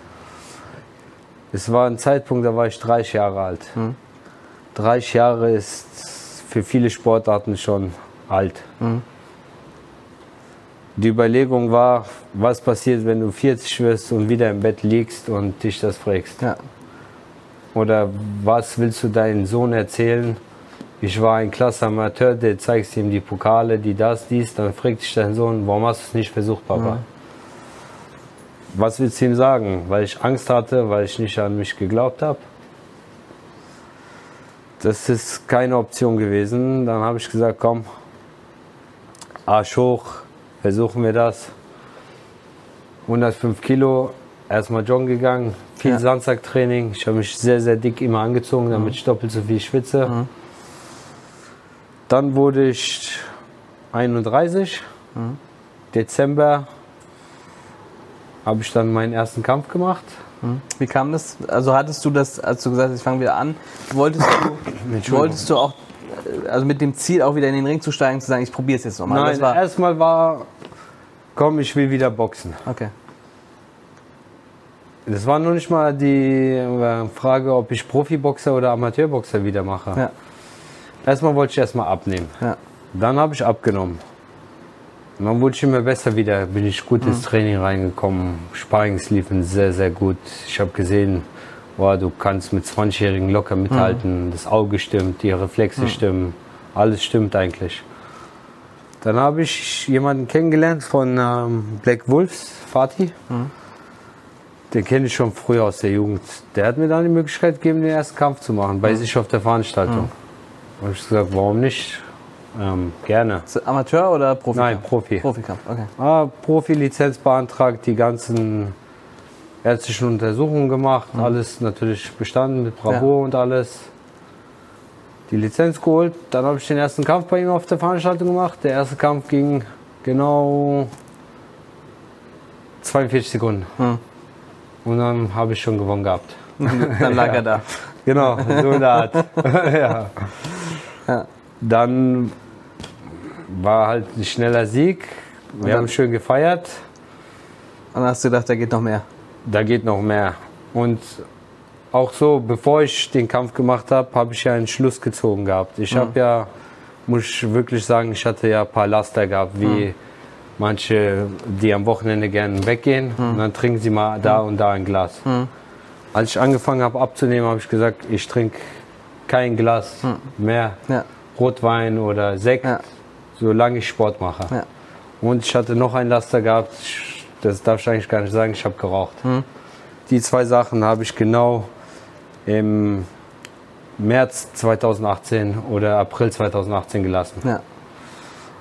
Es war ein Zeitpunkt, da war ich 30 Jahre alt. Mhm. 30 Jahre ist für viele Sportarten schon alt. Mhm. Die Überlegung war, was passiert, wenn du 40 wirst und wieder im Bett liegst und dich das fragst? Ja. Oder was willst du deinem Sohn erzählen? Ich war ein klasse Amateur, der zeigst ihm die Pokale, die das, dies, dann fragt dich dein Sohn, warum hast du es nicht versucht, Papa? Was willst du ihm sagen? Weil ich Angst hatte, weil ich nicht an mich geglaubt habe? Das ist keine Option gewesen. Dann habe ich gesagt, komm, Arsch hoch, versuchen wir das. 105 Kilo, erstmal joggen gegangen, viel Ja. Sandsacktraining. Ich habe mich sehr, sehr dick immer angezogen, damit ich doppelt so viel schwitze. Dann wurde ich 31. Dezember habe ich dann meinen ersten Kampf gemacht. Wie kam das? Also hattest du das, als du gesagt hast, ich fange wieder an, wolltest du, wolltest du auch, also mit dem Ziel auch wieder in den Ring zu steigen, zu sagen, ich probiere es jetzt nochmal. Nein, war, erstmal war, komm, ich will wieder boxen. okay. Das war noch nicht mal die äh, Frage, ob ich Profiboxer oder Amateurboxer wieder mache. Ja, Erstmal wollte ich erstmal abnehmen. ja, Dann habe ich abgenommen. Und dann wurde ich immer besser wieder, bin ich gut Mhm. ins Training reingekommen. Sparrings liefen sehr, sehr gut. Ich habe gesehen, boah, du kannst mit 20-Jährigen locker mithalten. Das Auge stimmt, die Reflexe stimmen. Alles stimmt eigentlich. Dann habe ich jemanden kennengelernt von ähm, Black Wolves, Fatih. Den kenne ich schon früher aus der Jugend. Der hat mir dann die Möglichkeit gegeben, den ersten Kampf zu machen, bei sich auf der Veranstaltung. Da habe ich gesagt, warum nicht? Ähm, gerne. Amateur oder Profi? Nein, Profi. Profikampf, okay. Ah, Profilizenz beantragt, die ganzen ärztliche Untersuchungen gemacht, alles natürlich bestanden mit Bravour und alles. Die Lizenz geholt, dann habe ich den ersten Kampf bei ihm auf der Veranstaltung gemacht. Der erste Kampf ging genau 42 Sekunden. Und dann habe ich schon gewonnen gehabt. Dann lag er da. Genau, so in der Art. ja. Dann war halt ein schneller Sieg. Wir dann- haben schön gefeiert. Und dann hast du gedacht, da geht noch mehr. Da geht noch mehr. Und auch so, bevor ich den Kampf gemacht habe, habe ich ja einen Schluss gezogen gehabt. Ich habe ja, muss ich wirklich sagen, ich hatte ja ein paar Laster gehabt, wie manche, die am Wochenende gerne weggehen und dann trinken sie mal da und da ein Glas. Als ich angefangen habe abzunehmen, habe ich gesagt, ich trinke kein Glas mehr Ja. Rotwein oder Sekt, Ja. solange ich Sport mache. Ja. Und ich hatte noch ein Laster gehabt, das darf ich eigentlich gar nicht sagen, ich habe geraucht. Die zwei Sachen habe ich genau im März 2018 oder April 2018 gelassen. Ja.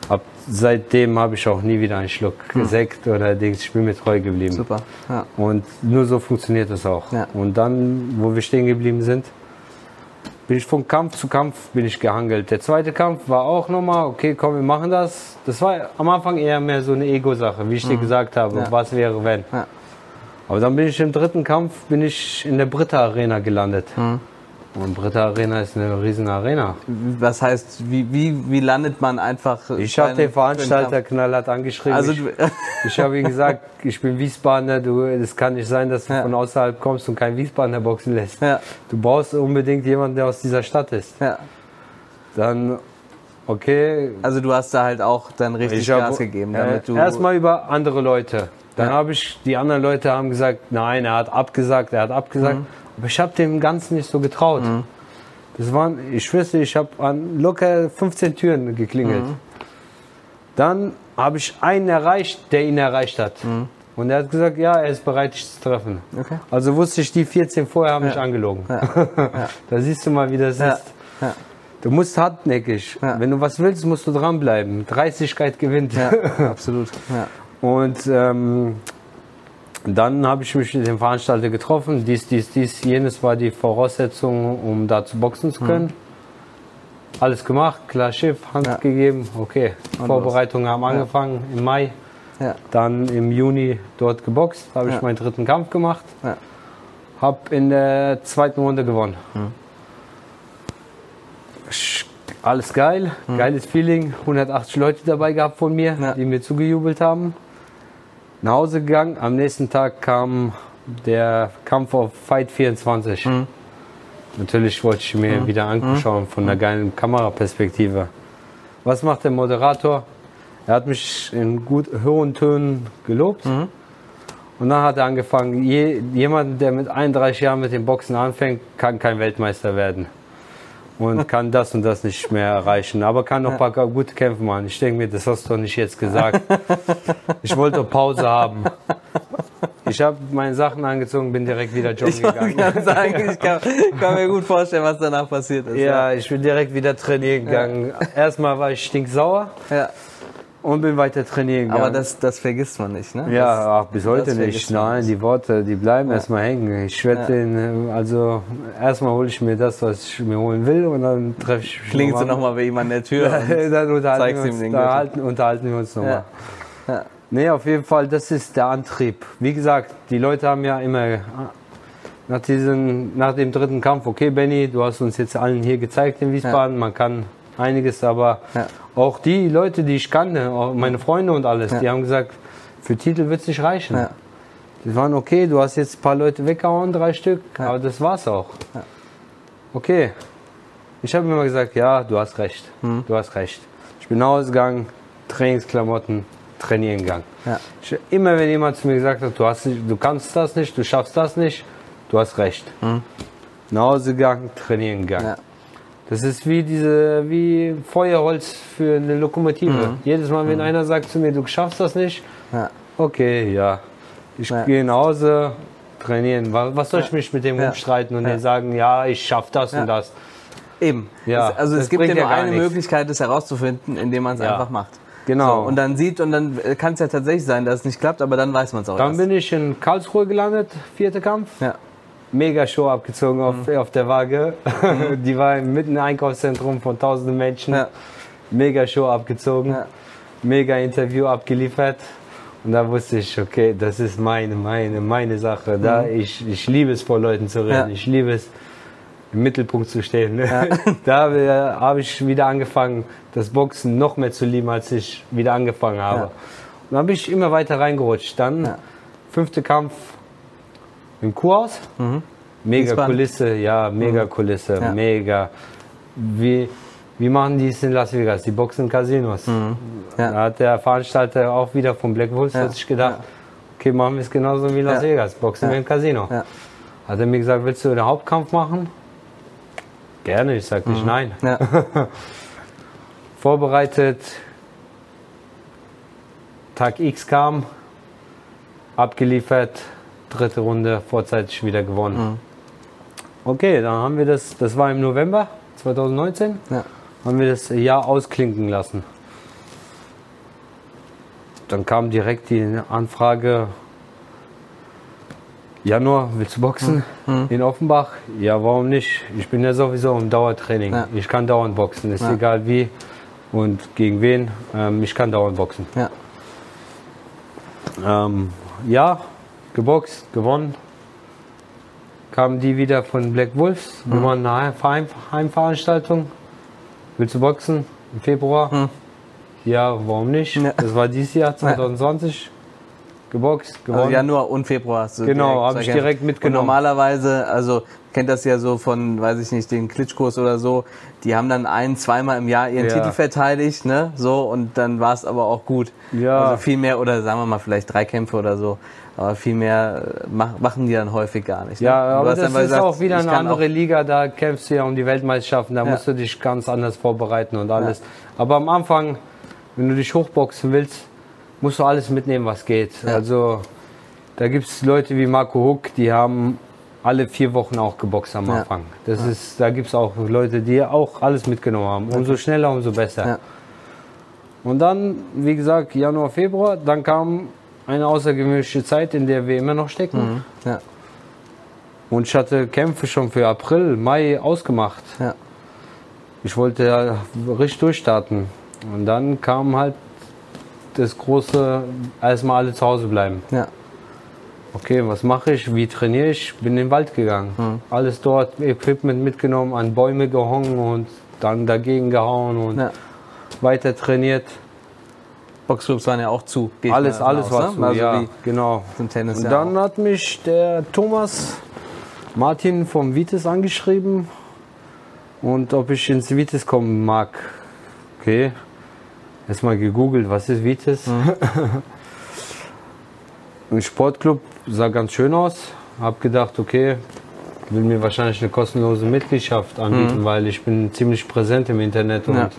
Ab seitdem habe ich auch nie wieder einen Schluck Sekt oder Dings, ich bin mir treu geblieben. Super. Ja. Und nur so funktioniert es auch. Ja. Und dann, wo wir stehen geblieben sind, bin ich von Kampf zu Kampf bin ich gehangelt. Der zweite Kampf war auch nochmal, okay, komm, wir machen das. Das war am Anfang eher mehr so eine Ego-Sache, wie ich dir gesagt habe, Mhm. Ja. was wäre, wenn. Ja. Aber dann bin ich im dritten Kampf, bin ich in der Britta Arena gelandet. Mhm. Und Britta Arena ist eine riesen Arena. Was heißt, wie, wie, wie landet man einfach? Ich habe den Veranstalter knallhart angeschrieben. Also ich, ich habe ihm gesagt, ich bin Wiesbadener, du, es kann nicht sein, dass du Ja. von außerhalb kommst und kein Wiesbadener boxen lässt. ja, Du brauchst unbedingt jemanden, der aus dieser Stadt ist. ja. Dann, okay. Also du hast da halt auch dann richtig ich hab, Gas gegeben, damit äh, du. Erstmal über andere Leute. Dann Ja. habe ich, die anderen Leute haben gesagt, nein, er hat abgesagt, er hat abgesagt. Mhm. Aber ich habe dem Ganzen nicht so getraut. Das waren, ich schwöre, ich habe an locker 15 Türen geklingelt. Mhm. Dann habe ich einen erreicht, der ihn erreicht hat. Mhm. Und er hat gesagt, ja, er ist bereit, dich zu treffen. Okay. Also wusste ich, die 14 vorher haben Ja. mich angelogen. Ja. da siehst du mal, wie das Ja. ist. Ja. Du musst hartnäckig. Ja. Wenn du was willst, musst du dranbleiben. Dreistigkeit gewinnt. Ja, absolut. Ja. Und ähm, dann habe ich mich mit dem Veranstalter getroffen. Dies, dies, dies, jenes war die Voraussetzung, um da zu boxen zu können. Alles gemacht, klar Schiff, Hand Ja. gegeben, okay. Und Vorbereitungen haben angefangen im Mai. Ja. Dann im Juni dort geboxt, habe ich Ja. meinen dritten Kampf gemacht. Ja. Habe in der zweiten Runde gewonnen. Sch- Alles geil, geiles Feeling. 180 Leute dabei gehabt von mir, Ja. die mir zugejubelt haben. Nach Hause gegangen. Am nächsten Tag kam der Kampf auf Fight 24. Natürlich wollte ich mir wieder anschauen von einer geilen Kameraperspektive. Was macht der Moderator? Er hat mich in gut hohen Tönen gelobt. Und dann hat er angefangen, je, jemand, der mit 31 Jahren mit dem Boxen anfängt, kann kein Weltmeister werden. Und kann das und das nicht mehr erreichen. Aber kann noch ein paar gute Kämpfe machen. Ich denke mir, das hast du doch nicht jetzt gesagt. Ich wollte Pause haben. Ich habe meine Sachen angezogen, bin direkt wieder joggen Ich gegangen. gerade sagen, ich kann, kann mir gut vorstellen, was danach passiert ist. Ja, ich bin direkt wieder trainieren gegangen. Erstmal war ich stinksauer ja. Und bin weiter trainieren gegangen. Aber das, das vergisst man nicht, ne? Ja, ach, bis heute das nicht. Nein, die Worte, die bleiben erstmal hängen. Ich werde den, äh, also erstmal hole ich mir das, was ich mir holen will und dann treffe ich mich Klingst du nochmal. bei ihm an der Tür. dann unterhalten wir, ihm uns, den da Gürtel. halten, unterhalten wir uns nochmal. Ja. Ja. Nee, auf jeden Fall, das ist der Antrieb. Wie gesagt, die Leute haben ja immer nach, diesen, nach dem dritten Kampf, okay, Benny, du hast uns jetzt allen hier gezeigt in Wiesbaden, man kann einiges, aber Ja. Auch die Leute, die ich kannte, auch meine Freunde und alles, Ja. die haben gesagt, für Titel wird es nicht reichen. Ja. Die waren okay, du hast jetzt ein paar Leute weggehauen, drei Stück, Ja. aber das war's auch. Okay. Ich habe immer gesagt, ja, du hast recht. Hm. Du hast recht. Ich bin nach Hause gegangen, Trainingsklamotten, trainieren gegangen. Ich, immer wenn jemand zu mir gesagt hat, du, hast du kannst das nicht, du schaffst das nicht, du hast recht. Nach Hause gegangen, trainieren gegangen. Das ist wie diese, wie Feuerholz für eine Lokomotive. Jedes Mal, wenn einer sagt zu mir, du schaffst das nicht, Ja. okay, ja. Ich Ja. gehe nach Hause, trainieren. Wa- Was soll ich mich mit dem Ja. rumstreiten und Ja. sagen, ja, ich schaff das und das. Eben. Ja, Es, also es gibt ja nur eine nichts. Möglichkeit, das herauszufinden, indem man es einfach macht. Genau. So, und dann sieht, und dann kann es ja tatsächlich sein, dass es nicht klappt, aber dann weiß man es auch Dann erst. bin ich in Karlsruhe gelandet, vierter Kampf. Ja. Mega Show abgezogen auf, Mhm. auf der Waage. Die war mitten im Einkaufszentrum von tausenden Menschen. Ja. Mega Show abgezogen. Ja. Mega Interview abgeliefert. Und da wusste ich, okay, das ist meine, meine, meine Sache. Da ich, ich liebe es, vor Leuten zu reden. Mhm. Ja. Ich liebe es, im Mittelpunkt zu stehen. da äh, habe ich wieder angefangen, das Boxen noch mehr zu lieben, als ich wieder angefangen habe. Ja. Und dann bin ich immer weiter reingerutscht. Dann Ja. fünfte Kampf im Kurhaus. Mega Mhm. Spannend. Kulisse, ja, mega Kulisse, Ja. mega. Wie, wie machen die es in Las Vegas? Die boxen in Casinos. Mhm. Ja. Da hat der Veranstalter auch wieder von Black Wolves Ja. sich gedacht, okay, machen wir es genauso wie Las Ja. Vegas, boxen Ja. wir im Casino. Ja. Hat er mir gesagt, willst du den Hauptkampf machen? Gerne, ich sagte nicht nein. Ja. Vorbereitet, Tag X kam, abgeliefert, dritte Runde, vorzeitig wieder gewonnen. Okay, dann haben wir das, das war im November 2019, Ja. haben wir das Jahr ausklinken lassen. Dann kam direkt die Anfrage, Januar, willst du boxen in Offenbach? Ja, warum nicht? Ich bin ja sowieso im Dauertraining. Ja. Ich kann dauernd boxen, ist Ja. egal wie und gegen wen. Ähm, ich kann dauernd boxen. Ja. Ähm, ja, geboxt, gewonnen. Kamen die wieder von Black Wolves. Wir Mhm. waren eine Heim Heimveranstaltung. Willst du boxen im Februar? Ja, warum nicht? Mhm. Ja. Das war dieses Jahr 2020. Geboxt, gewonnen. Also Januar und Februar hast du Genau, direkt hab ich direkt mitgenommen. Und normalerweise, also kennt das ja so von, weiß ich nicht, den Klitschkurs oder so, die haben dann ein, zweimal im Jahr ihren Ja. Titel verteidigt, ne, so, und dann war es aber auch gut. Ja. Also viel mehr, oder sagen wir mal vielleicht drei Kämpfe oder so, aber viel mehr äh, mach, machen die dann häufig gar nicht. Ne? Ja, aber das ist gesagt, auch wieder eine andere Liga, da kämpfst du ja um die Weltmeisterschaften, da Ja. musst du dich ganz anders vorbereiten und alles. Aber am Anfang, wenn du dich hochboxen willst, musst du alles mitnehmen, was geht. Ja. Also da gibt es Leute wie Marco Huck, die haben alle vier Wochen auch geboxt am Ja. Anfang. Das ist, da gibt es auch Leute, die auch alles mitgenommen haben. Umso schneller, umso besser. Ja. Und dann, wie gesagt, Januar, Februar, dann kam eine außergewöhnliche Zeit, in der wir immer noch stecken. Mhm. Ja, Und ich hatte Kämpfe schon für April, Mai ausgemacht. ja, Ich wollte ja richtig durchstarten. Und dann kam halt das große, erstmal alle zu Hause bleiben. ja, Okay, was mache ich? Wie trainiere ich? Bin in den Wald gegangen. Alles dort, Equipment mitgenommen, an Bäume gehangen und dann dagegen gehauen und ja. weiter trainiert. Boxclubs waren ja auch zu. Alles, alles davon war aus, zu, ne? Also ja, genau. zum Tennis Und ja dann auch. hat mich der Thomas Martin vom Vitis angeschrieben und ob ich ins Vitis kommen mag. Okay, erstmal gegoogelt, was ist Vitis? Mhm. Ein Sportclub sah ganz schön aus. Hab gedacht, okay, will mir wahrscheinlich eine kostenlose Mitgliedschaft anbieten, weil ich bin ziemlich präsent im Internet und Mhm. Ja.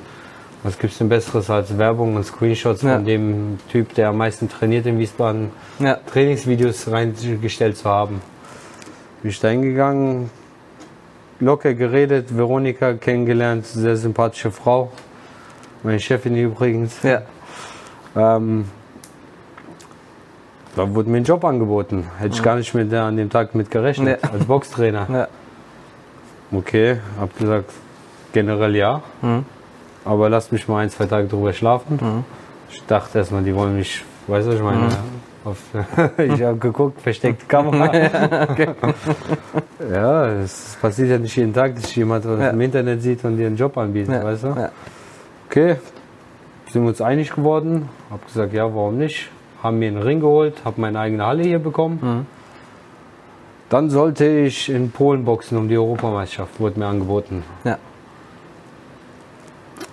Was gibt's denn besseres als Werbung und Screenshots Ja. von dem Typ, der am meisten trainiert in Wiesbaden, Ja, Trainingsvideos reingestellt zu haben. Bin ich da hingegangen, locker geredet, Veronika kennengelernt, sehr sympathische Frau. Meine Chefin übrigens. ja, Ähm, da wurde mir ein Job angeboten. Hätte ich gar nicht mit der, an dem Tag mit gerechnet, Nee. als Boxtrainer. ja, Okay, hab gesagt, generell ja. Mhm. Aber lasst mich mal ein, zwei Tage drüber schlafen. Mhm. Ich dachte erstmal, die wollen mich, weißt du, was ich meine? Auf, ich habe geguckt, versteckte Kamera. ja, es passiert ja nicht jeden Tag, dass jemand was Ja. im Internet sieht und dir einen Job anbietet, ja, weißt du? ja. Okay, sind wir uns einig geworden. Hab gesagt, ja, warum nicht? Haben mir einen Ring geholt, habe meine eigene Halle hier bekommen. Mhm. Dann sollte ich in Polen boxen um die Europameisterschaft, wurde mir angeboten. ja.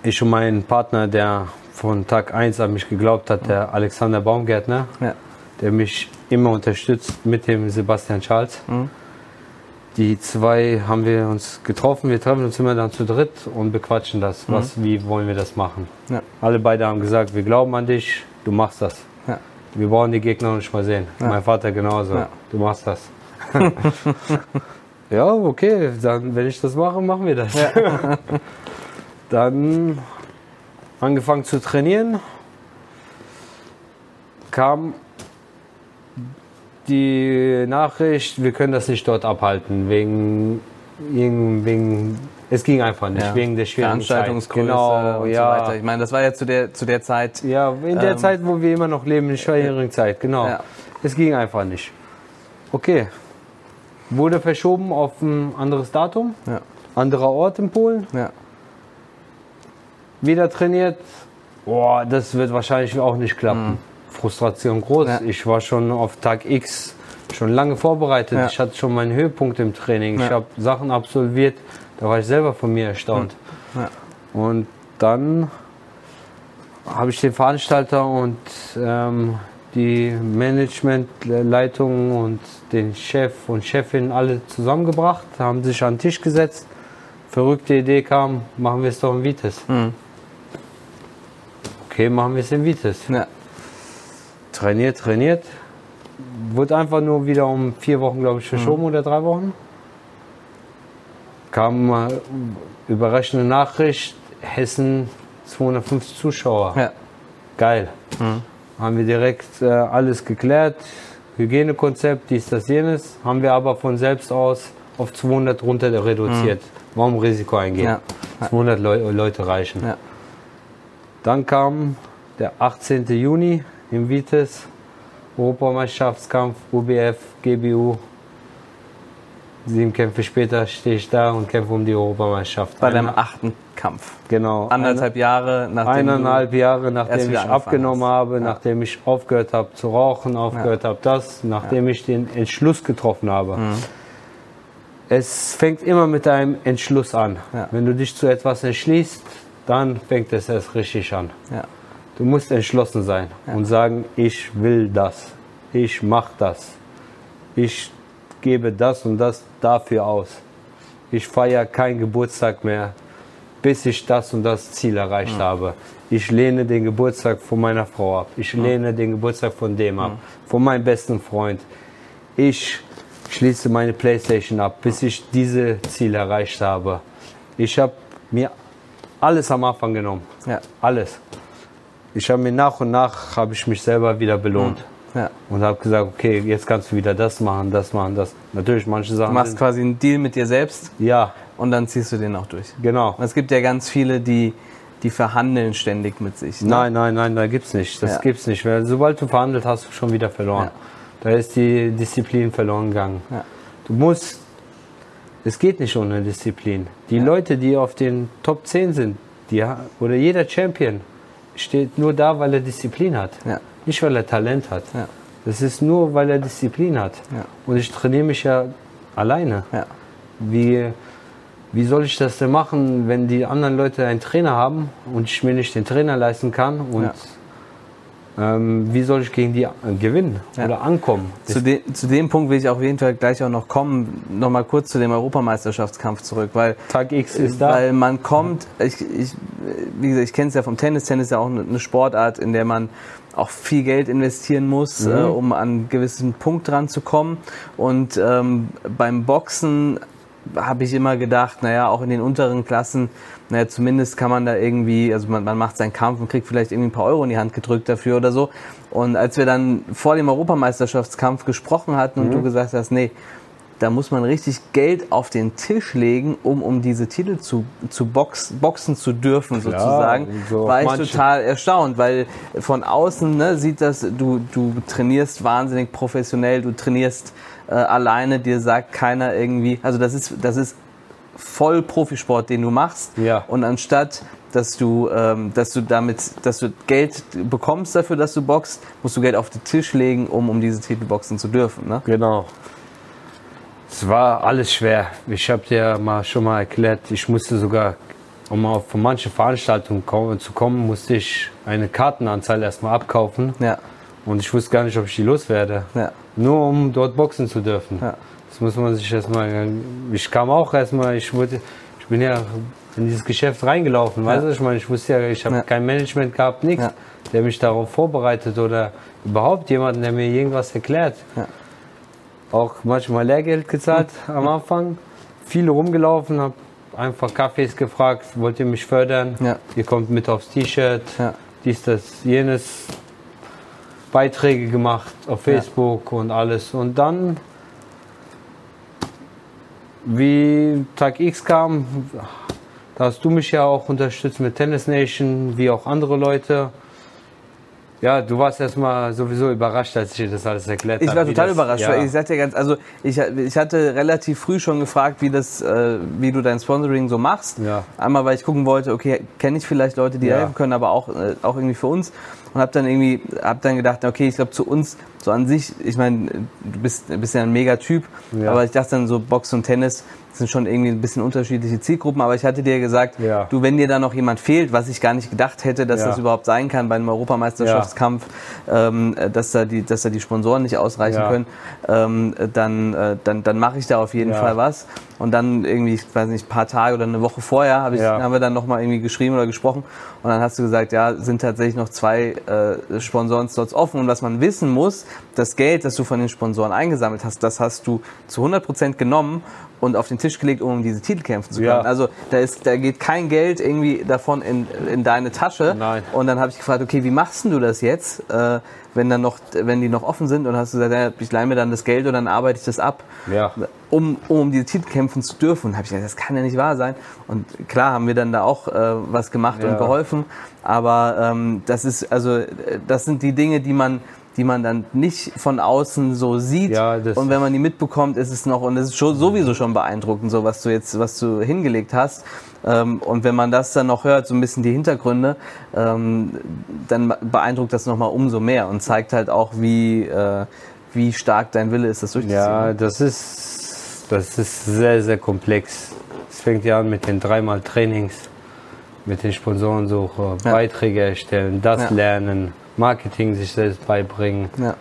Ich und mein Partner, der von Tag 1 an mich geglaubt hat, der Alexander Baumgärtner, ja. der mich immer unterstützt mit dem Sebastian Charles. Mhm. Die zwei haben wir uns getroffen, wir treffen uns immer dann zu dritt und bequatschen das. Mhm. Was, wie wollen wir das machen? Ja. Alle beide haben gesagt, wir glauben an dich, du machst das. Ja. Wir brauchen die Gegner noch nicht mal sehen. Mein Vater genauso. Du machst das. ja, okay, dann wenn ich das mache, machen wir das. dann angefangen zu trainieren. kam die Nachricht, wir können das nicht dort abhalten, wegen, wegen, wegen es ging einfach nicht, Ja. wegen der schwierigen Zeit. Veranstaltungsgröße Genau, und ja. so weiter. Ich meine, das war ja zu der, zu der Zeit. Ja, in der Ähm, Zeit, wo wir immer noch leben, in der schwierigen Zeit, genau. Ja. Es ging einfach nicht. Okay. Wurde verschoben auf ein anderes Datum, Ja, anderer Ort in Polen, ja, wieder trainiert. Boah, das wird wahrscheinlich auch nicht klappen. Frustration groß. Mhm. Ja. Ich war schon auf Tag X schon lange vorbereitet. Ja. Ich hatte schon meinen Höhepunkt im Training. Ich Ja. habe Sachen absolviert, da war ich selber von mir erstaunt. ja. Und dann habe ich den Veranstalter und ähm, die Managementleitung und den Chef und Chefin alle zusammengebracht, haben sich an den Tisch gesetzt. Verrückte Idee kam, machen wir es doch in Vites. Mhm. Okay, machen wir es in Vites. ja. Trainiert, trainiert. Wurde einfach nur wieder um vier Wochen, glaube ich, verschoben oder drei Wochen. Kam äh, überraschende Nachricht, Hessen 250 Zuschauer. ja. Geil. Haben wir direkt äh, alles geklärt. Hygienekonzept, dies, das, jenes. Haben wir aber von selbst aus auf 200 runter reduziert. Warum Risiko eingehen? Ja. 200 Leu Leute reichen. Ja. Dann kam der 18. Juni im Vites, Europameisterschaftskampf, UBF, GBU. Sieben Kämpfe später stehe ich da und kämpfe um die Europameisterschaft. Bei deinem Eine- achten Kampf. genau, Anderthalb Jahre nachdem eineinhalb Jahre, nachdem ich abgenommen hast. habe, Ja. nachdem ich aufgehört habe zu rauchen, aufgehört habe das, nachdem ich den Entschluss getroffen habe. Mhm. Es fängt immer mit einem Entschluss an. Ja. Wenn du dich zu etwas entschließt, dann fängt es erst richtig an. Du, ja. Du musst entschlossen sein und sagen, ich will das, ich mache das, ich gebe das und das dafür aus. Ich feiere keinen Geburtstag mehr, bis ich das und das Ziel erreicht habe. Ich lehne den Geburtstag von meiner Frau ab. Ich lehne den Geburtstag von dem ab, von meinem besten Freund. Ich schließe meine Playstation ab, bis ich diese Ziel erreicht habe. Ich habe mir alles am Anfang genommen. Ja. Alles. Ich habe mir nach und nach habe ich mich selber wieder belohnt ja. und habe gesagt, okay, jetzt kannst du wieder das machen, das machen, das. Natürlich manche Du Sachen. machst sind- quasi einen Deal mit dir selbst ja, und dann ziehst du den auch durch. genau. Und es gibt ja ganz viele, die, die verhandeln ständig mit sich. Ne? Nein, nein, nein, da gibt's nicht. Das Ja. gibt's nicht. Weil sobald du verhandelt, hast du schon wieder verloren. Ja. Da ist die Disziplin verloren gegangen. Ja. Du musst. Es geht nicht ohne Disziplin. Die Leute, die auf den Top 10 sind, die, oder jeder Champion, steht nur da, weil er Disziplin hat. Ja. Nicht, weil er Talent hat. Ja. Das ist nur, weil er Disziplin hat. Ja. Und ich trainiere mich ja alleine. Ja. Wie, wie soll ich das denn machen, wenn die anderen Leute einen Trainer haben und ich mir nicht den Trainer leisten kann? Und Ja. Ähm, wie soll ich gegen die äh, gewinnen Ja. oder ankommen? Zu, de zu dem Punkt will ich auf jeden Fall gleich auch noch kommen. Nochmal kurz zu dem Europameisterschaftskampf zurück, weil Tag X ist da. Weil man kommt, ich, ich, wie gesagt, ich kenne es ja vom Tennis. Tennis ist ja auch eine eine Sportart, in der man auch viel Geld investieren muss, Mhm. äh, um an einen gewissen Punkt dran zu kommen. Und ähm, beim Boxen habe ich immer gedacht, naja, auch in den unteren Klassen, naja, zumindest kann man da irgendwie, also man, man macht seinen Kampf und kriegt vielleicht irgendwie ein paar Euro in die Hand gedrückt dafür oder so. Und als wir dann vor dem Europameisterschaftskampf gesprochen hatten und Mhm. du gesagt hast, nee, da muss man richtig Geld auf den Tisch legen, um, um diese Titel zu, zu box, boxen zu dürfen, Klar, sozusagen, so war ich manche- total erstaunt, weil von außen ne, sieht das, du, du trainierst wahnsinnig professionell, du trainierst äh, alleine, dir sagt keiner irgendwie, also das ist, das ist voll Profisport, den du machst. Ja. Und anstatt dass du, ähm, dass du damit, dass du Geld bekommst dafür, dass du boxst, musst du Geld auf den Tisch legen, um, um diese Titel boxen zu dürfen. Ne? Genau. Es war alles schwer. Ich habe dir mal schon mal erklärt, ich musste sogar, um auf von manchen Veranstaltungen zu kommen, musste ich eine Kartenanzahl erstmal abkaufen. Ja, Und ich wusste gar nicht, ob ich die loswerde. ja, Nur um dort boxen zu dürfen. Ja. Das muss man sich erstmal. Ich kam auch erstmal, ich wurde, ich bin ja in dieses Geschäft reingelaufen, weißt du? Ich meine, ich wusste ja, ich habe Ja. kein Management gehabt, nichts, Ja. der mich darauf vorbereitet oder überhaupt jemanden, der mir irgendwas erklärt. Ja. Auch manchmal Lehrgeld gezahlt am Anfang, viele rumgelaufen, habe einfach Kaffees gefragt, wollt ihr mich fördern? Ja. Ihr kommt mit aufs T-Shirt, Ja. dies, das, jenes. Beiträge gemacht auf Facebook und alles. Und dann, wie Tag X kam, da hast du mich ja auch unterstützt mit Tennis Nation, wie auch andere Leute. Ja, du warst erstmal sowieso überrascht, als ich dir das alles erklärt habe. Ich war total das- überrascht, ja. weil ich sagte ja ganz, also ich, ich hatte relativ früh schon gefragt, wie das, äh, wie du dein Sponsoring so machst. Ja. Einmal, weil ich gucken wollte, okay, kenne ich vielleicht Leute, die Ja. helfen können, aber auch, äh, auch irgendwie für uns. Und habe dann irgendwie, hab dann gedacht, okay, ich glaube zu uns, so an sich, ich meine, du bist, bist ja ein mega Typ, Ja. aber ich dachte dann so Box und Tennis sind schon irgendwie ein bisschen unterschiedliche Zielgruppen, aber ich hatte dir gesagt, Ja. du, wenn dir da noch jemand fehlt, was ich gar nicht gedacht hätte, dass Ja. das überhaupt sein kann bei einem Europameisterschaftskampf, ähm, äh, dass, da die, dass da die Sponsoren nicht ausreichen können, ähm, äh, dann, äh, dann, dann mache ich da auf jeden. Fall was. Und dann irgendwie, ich weiß nicht, ein paar Tage oder eine Woche vorher hab ich, Ja. haben wir dann nochmal irgendwie geschrieben oder gesprochen. Und dann hast du gesagt, ja, sind tatsächlich noch zwei äh, Sponsoren-Slots offen. Und was man wissen muss, das Geld, das du von den Sponsoren eingesammelt hast, das hast du zu 100 Prozent genommen und auf den Tisch gelegt, um um diese Titel kämpfen zu können. Ja. Also da, ist, da geht kein Geld irgendwie davon in, in deine Tasche. Nein. Und dann habe ich gefragt, okay, wie machst denn du das jetzt, äh, wenn, dann noch, wenn die noch offen sind? Und hast du gesagt, ja, ich leihe mir dann das Geld und dann arbeite ich das ab Ja. um, um diese Titel kämpfen zu dürfen. Und habe ich gesagt, das kann ja nicht wahr sein. Und klar haben wir dann da auch äh, was gemacht Ja. und geholfen. Aber ähm, das ist also äh, das sind die Dinge, die man die man dann nicht von außen so sieht Ja, und wenn man die mitbekommt, ist es noch und es ist schon sowieso schon beeindruckend, so was du jetzt was du hingelegt hast ähm, und wenn man das dann noch hört, so ein bisschen die Hintergründe, ähm, dann beeindruckt das noch mal umso mehr und zeigt halt auch, wie äh, wie stark dein Wille ist, das durchzuziehen. Ja, das ist, das ist sehr, sehr komplex. Es fängt ja an mit den dreimal Trainings, mit den Sponsorensuche, Ja. Beiträge erstellen, das Ja. lernen, Marketing sich selbst beibringen. ja.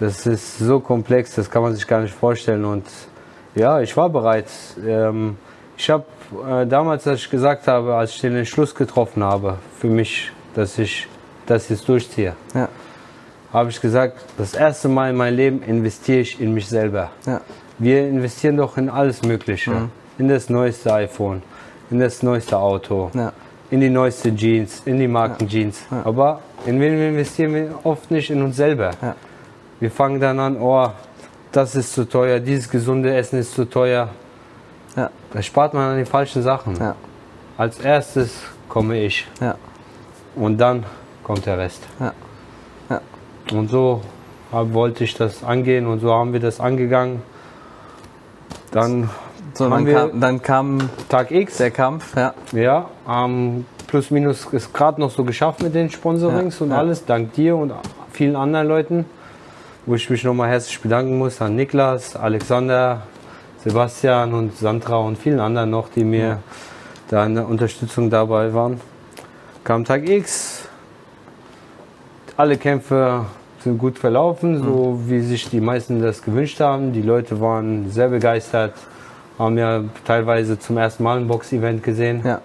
Das ist so komplex, das kann man sich gar nicht vorstellen. Und ja, ich war bereit. Ähm, ich habe äh, damals, als ich gesagt habe, als ich den Entschluss getroffen habe, für mich, dass ich das jetzt durchziehe, Ja. habe ich gesagt, das erste Mal in meinem Leben investiere ich in mich selber. Ja. Wir investieren doch in alles Mögliche. Mhm. In das neueste iPhone, in das neueste Auto, Ja. in die neueste Jeans, in die Markenjeans. Aber in wen investieren wir oft nicht in uns selber. Ja. Wir fangen dann an, oh, das ist zu teuer, dieses gesunde Essen ist zu teuer. Ja. Da spart man an die falschen Sachen. Ja. Als erstes komme ich Ja. und dann kommt der Rest. Ja. Ja. Und so wollte ich das angehen und so haben wir das angegangen. Dann So, dann kam, dann kam Tag X, der Kampf. Ja. ja, ähm, plus minus ist gerade noch so geschafft mit den Sponsorings Ja, und ja. alles, dank dir und vielen anderen Leuten, wo ich mich nochmal herzlich bedanken muss an Niklas, Alexander, Sebastian und Sandra und vielen anderen noch, die mir da in der Unterstützung dabei waren. Kam Tag X, alle Kämpfe sind gut verlaufen, so wie sich die meisten das gewünscht haben. Die Leute waren sehr begeistert, haben ja teilweise zum ersten Mal ein Box-Event gesehen. Ja.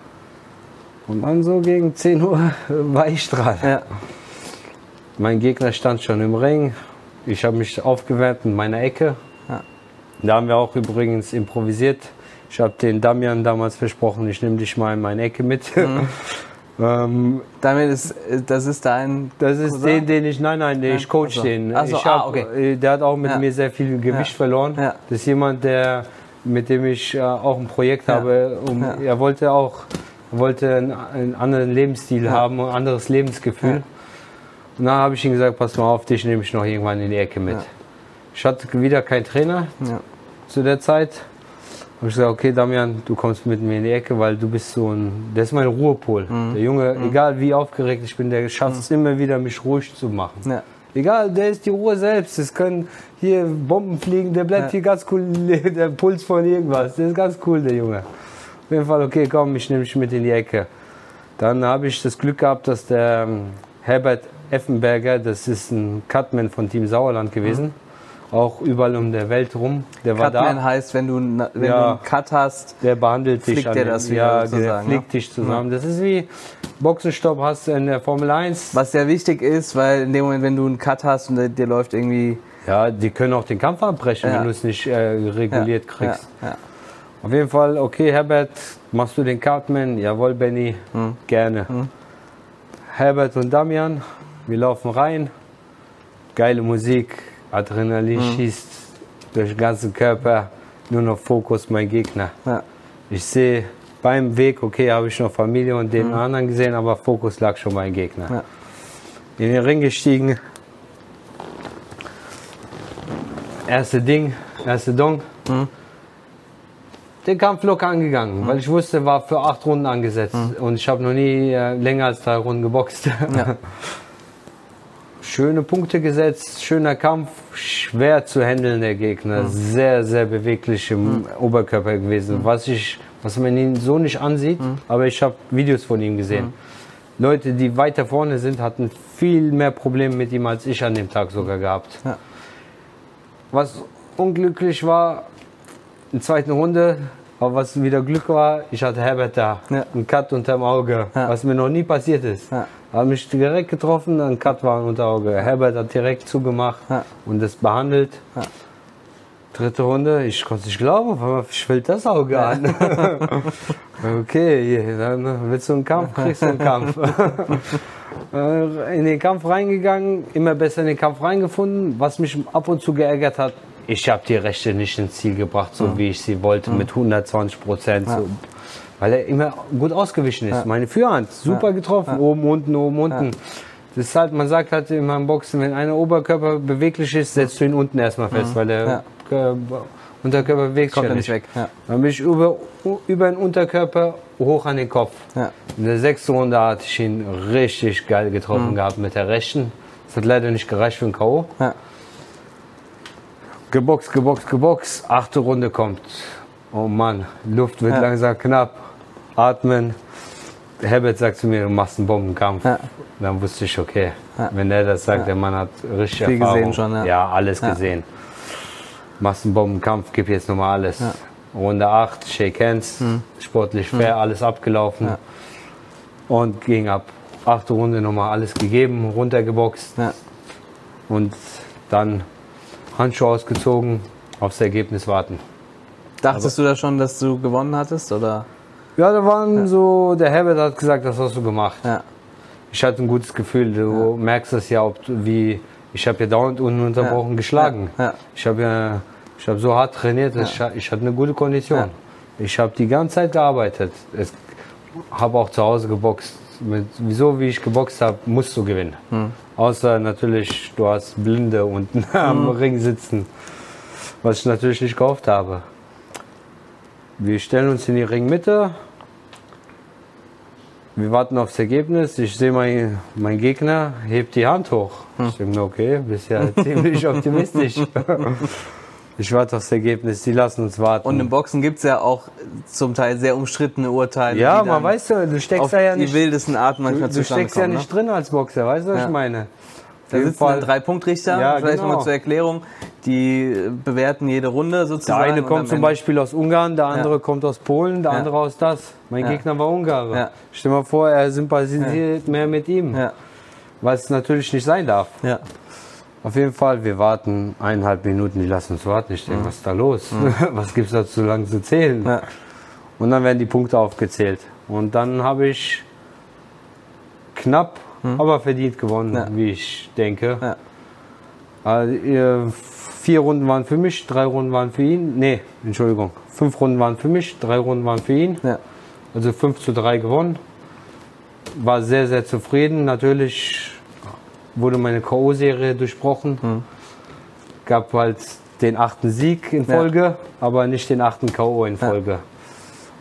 Und dann so gegen 10 Uhr war ich dran. Ja. Mein Gegner stand schon im Ring. Ich habe mich aufgewärmt in meiner Ecke. Ja. Da haben wir auch übrigens improvisiert. Ich habe den Damian damals versprochen, ich nehme dich mal in meine Ecke mit. Mhm. ähm, Damit ist, das ist dein. das ist Cousin? den, den ich, nein, nein, nee, ich coach Ach so. den. Ach so, ich ah, hab, okay. äh, Der hat auch mit Ja. mir sehr viel Gewicht Ja. verloren. Ja. Das ist jemand, der, mit dem ich äh, auch ein Projekt habe. Um. Er wollte auch wollte einen, einen anderen Lebensstil Ja. haben, ein anderes Lebensgefühl. Ja. Und dann habe ich ihm gesagt, pass mal auf, dich nehme ich noch irgendwann in die Ecke mit. Ja. Ich hatte wieder keinen Trainer zu der Zeit. Habe ich gesagt, okay, Damian, du kommst mit mir in die Ecke, weil du bist so ein, der ist mein Ruhepol. Mhm. Der Junge, egal wie aufgeregt ich bin, der schafft es immer wieder, mich ruhig zu machen. Egal, der ist die Ruhe selbst. Es können hier Bomben fliegen, der bleibt hier ganz cool, der Puls von irgendwas. Der ist ganz cool, der Junge. Auf jeden Fall, okay, komm, ich nehme dich mit in die Ecke. Dann habe ich das Glück gehabt, dass der ähm, Herbert Effenberger, das ist ein Cutman von Team Sauerland gewesen, auch überall um der Welt rum, der war Cutman da. heißt, wenn du, wenn Ja. du einen Cut hast, Der behandelt dich Flickt an der das wieder ja, der flickt ne? dich zusammen. Das ist wie Boxenstopp hast in der Formel 1. was sehr wichtig ist, weil in dem Moment, wenn du einen Cut hast und der, der läuft irgendwie. Ja, die können auch den Kampf abbrechen, Ja. wenn du es nicht äh, reguliert kriegst. Ja. Auf jeden Fall, okay, Herbert, machst du den Cartman? Jawohl, Benny, gerne. Herbert und Damian, wir laufen rein. geile Musik, Adrenalin schießt durch den ganzen Körper, nur noch Fokus mein Gegner. Ja. Ich sehe beim Weg, okay, habe ich noch Familie und den anderen gesehen, aber Fokus lag schon beim Gegner. Ja. In den Ring gestiegen. Erste Ding, erste Dong. Den Kampf locker angegangen, weil ich wusste, war für acht Runden angesetzt und ich habe noch nie äh, länger als drei Runden geboxt. Ja. Schöne Punkte gesetzt, schöner Kampf, schwer zu handeln der Gegner, sehr, sehr beweglich im Oberkörper gewesen, was ich, was man ihn so nicht ansieht, aber ich habe Videos von ihm gesehen. Leute, die weiter vorne sind, hatten viel mehr Probleme mit ihm als ich an dem Tag sogar gehabt. Ja. Was unglücklich war, in der zweiten Runde, aber was wieder Glück war, ich hatte Herbert da, Ja. einen Cut unterm Auge, Ja. was mir noch nie passiert ist. Ja. Hat mich direkt getroffen, ein Cut war unter Auge. Herbert hat direkt zugemacht Ja. und das behandelt. Dritte Runde, ich konnte es nicht glauben, auf einmal schwillt das Auge an. okay, dann willst du einen Kampf, kriegst du einen Kampf. Äh, in den Kampf reingegangen, immer besser in den Kampf reingefunden. Was mich ab und zu geärgert hat, ich habe die Rechte nicht ins Ziel gebracht, so wie ich sie wollte, mit 120 Prozent. So, weil er immer gut ausgewichen ist. Meine Führhand, super getroffen, oben, unten, oben, unten. Das ist halt, man sagt halt in meinem Boxen, wenn einer Oberkörper beweglich ist, setzt du ihn unten erstmal fest, weil der Ja. Körper, Unterkörper bewegt sich Kommt ja er nicht weg. Ja. Dann bin ich über, über den Unterkörper hoch an den Kopf. Ja. In der sechsten Runde hatte ich ihn richtig geil Mhm. getroffen gehabt mit der rechten. Das hat leider nicht gereicht für ein K.O. Ja. Geboxt, geboxt, geboxt. Achte Runde kommt. Oh Mann, Luft wird Ja. langsam knapp. Atmen. Herbert sagt zu mir, du machst einen Bombenkampf. Ja. Dann wusste ich, okay, wenn er das sagt, der Mann hat richtig Viel Erfahrung. gesehen schon, ja. alles Ja. gesehen. Machst einen Bombenkampf, gib jetzt nochmal alles. Runde 8, Shake Hands, sportlich fair, alles abgelaufen. Hm. Ja. Und ging ab. Achte Runde nochmal alles gegeben, runtergeboxt Ja. und dann Handschuhe ausgezogen, aufs Ergebnis warten. Dachtest du da schon, dass du gewonnen hattest? Oder? Ja, da waren so, der Herbert hat gesagt, das hast du gemacht. Ja. Ich hatte ein gutes Gefühl, du merkst das ja, ob wie, ich habe ja dauernd ununterbrochen Ja. geschlagen. Ja. Ja. Ich habe ja, ich habe so hart trainiert, ich, ich hatte eine gute Kondition. Ja. Ich habe die ganze Zeit gearbeitet. Ich habe auch zu Hause geboxt. Mit, wieso, wie ich geboxt habe, musst du gewinnen. Hm. Außer natürlich, du hast Blinde unten am Ring sitzen, was ich natürlich nicht gehofft habe. Wir stellen uns in die Ringmitte. Wir warten aufs Ergebnis. Ich sehe mein, mein Gegner, hebt die Hand hoch. Ich denke okay, bist ja ziemlich optimistisch. Ich warte aufs Ergebnis, die lassen uns warten. Und im Boxen gibt es ja auch zum Teil sehr umstrittene Urteile. ja, die man weiß ja, du steckst da ja die nicht, wildesten Arten manchmal du steckst ja nicht ne? drin als Boxer, weißt du, was Ja. ich meine? Da sitzen Fall. drei Punktrichter, Ja, vielleicht genau. nochmal zur Erklärung, die äh, bewerten jede Runde Der sozusagen. eine und kommt zum Beispiel aus Ungarn, der andere kommt aus Polen, der Ja. andere aus das. Mein Ja. Gegner war Ungarer. Ja. Stell mal vor, er sympathisiert mehr mit ihm, Ja, was natürlich nicht sein darf. Auf jeden Fall, wir warten eineinhalb Minuten, die lassen uns warten. Ich denke, was ist da los? was gibt es da so lange zu zählen? ja, Und dann werden die Punkte aufgezählt. Und dann habe ich knapp, aber verdient gewonnen, Ja. wie ich denke. Ja. Also, vier Runden waren für mich, drei Runden waren für ihn. Nee, Entschuldigung. Fünf Runden waren für mich, drei Runden waren für ihn. Also 5 zu 3 gewonnen. War sehr, sehr zufrieden. Natürlich wurde meine K.O.-Serie durchbrochen. Gab halt den achten Sieg in Ja. Folge, aber nicht den achten K.O. in Folge.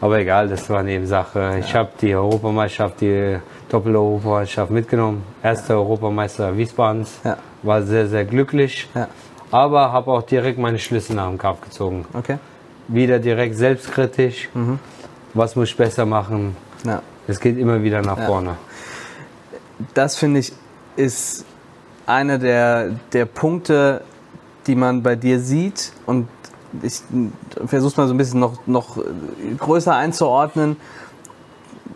Aber egal, das war Nebensache. Ich habe die Europameisterschaft, die Doppel-Europameisterschaft mitgenommen. Erster Europameister Wiesbadens. Ja. War sehr, sehr glücklich. Ja. Aber habe auch direkt meine Schlüsse nach dem Kampf gezogen. Okay. Wieder direkt selbstkritisch. Was muss ich besser machen? Ja. Es geht immer wieder nach Ja. vorne. Das finde ich ist einer der, der Punkte, die man bei dir sieht und ich versuche es mal so ein bisschen noch, noch größer einzuordnen.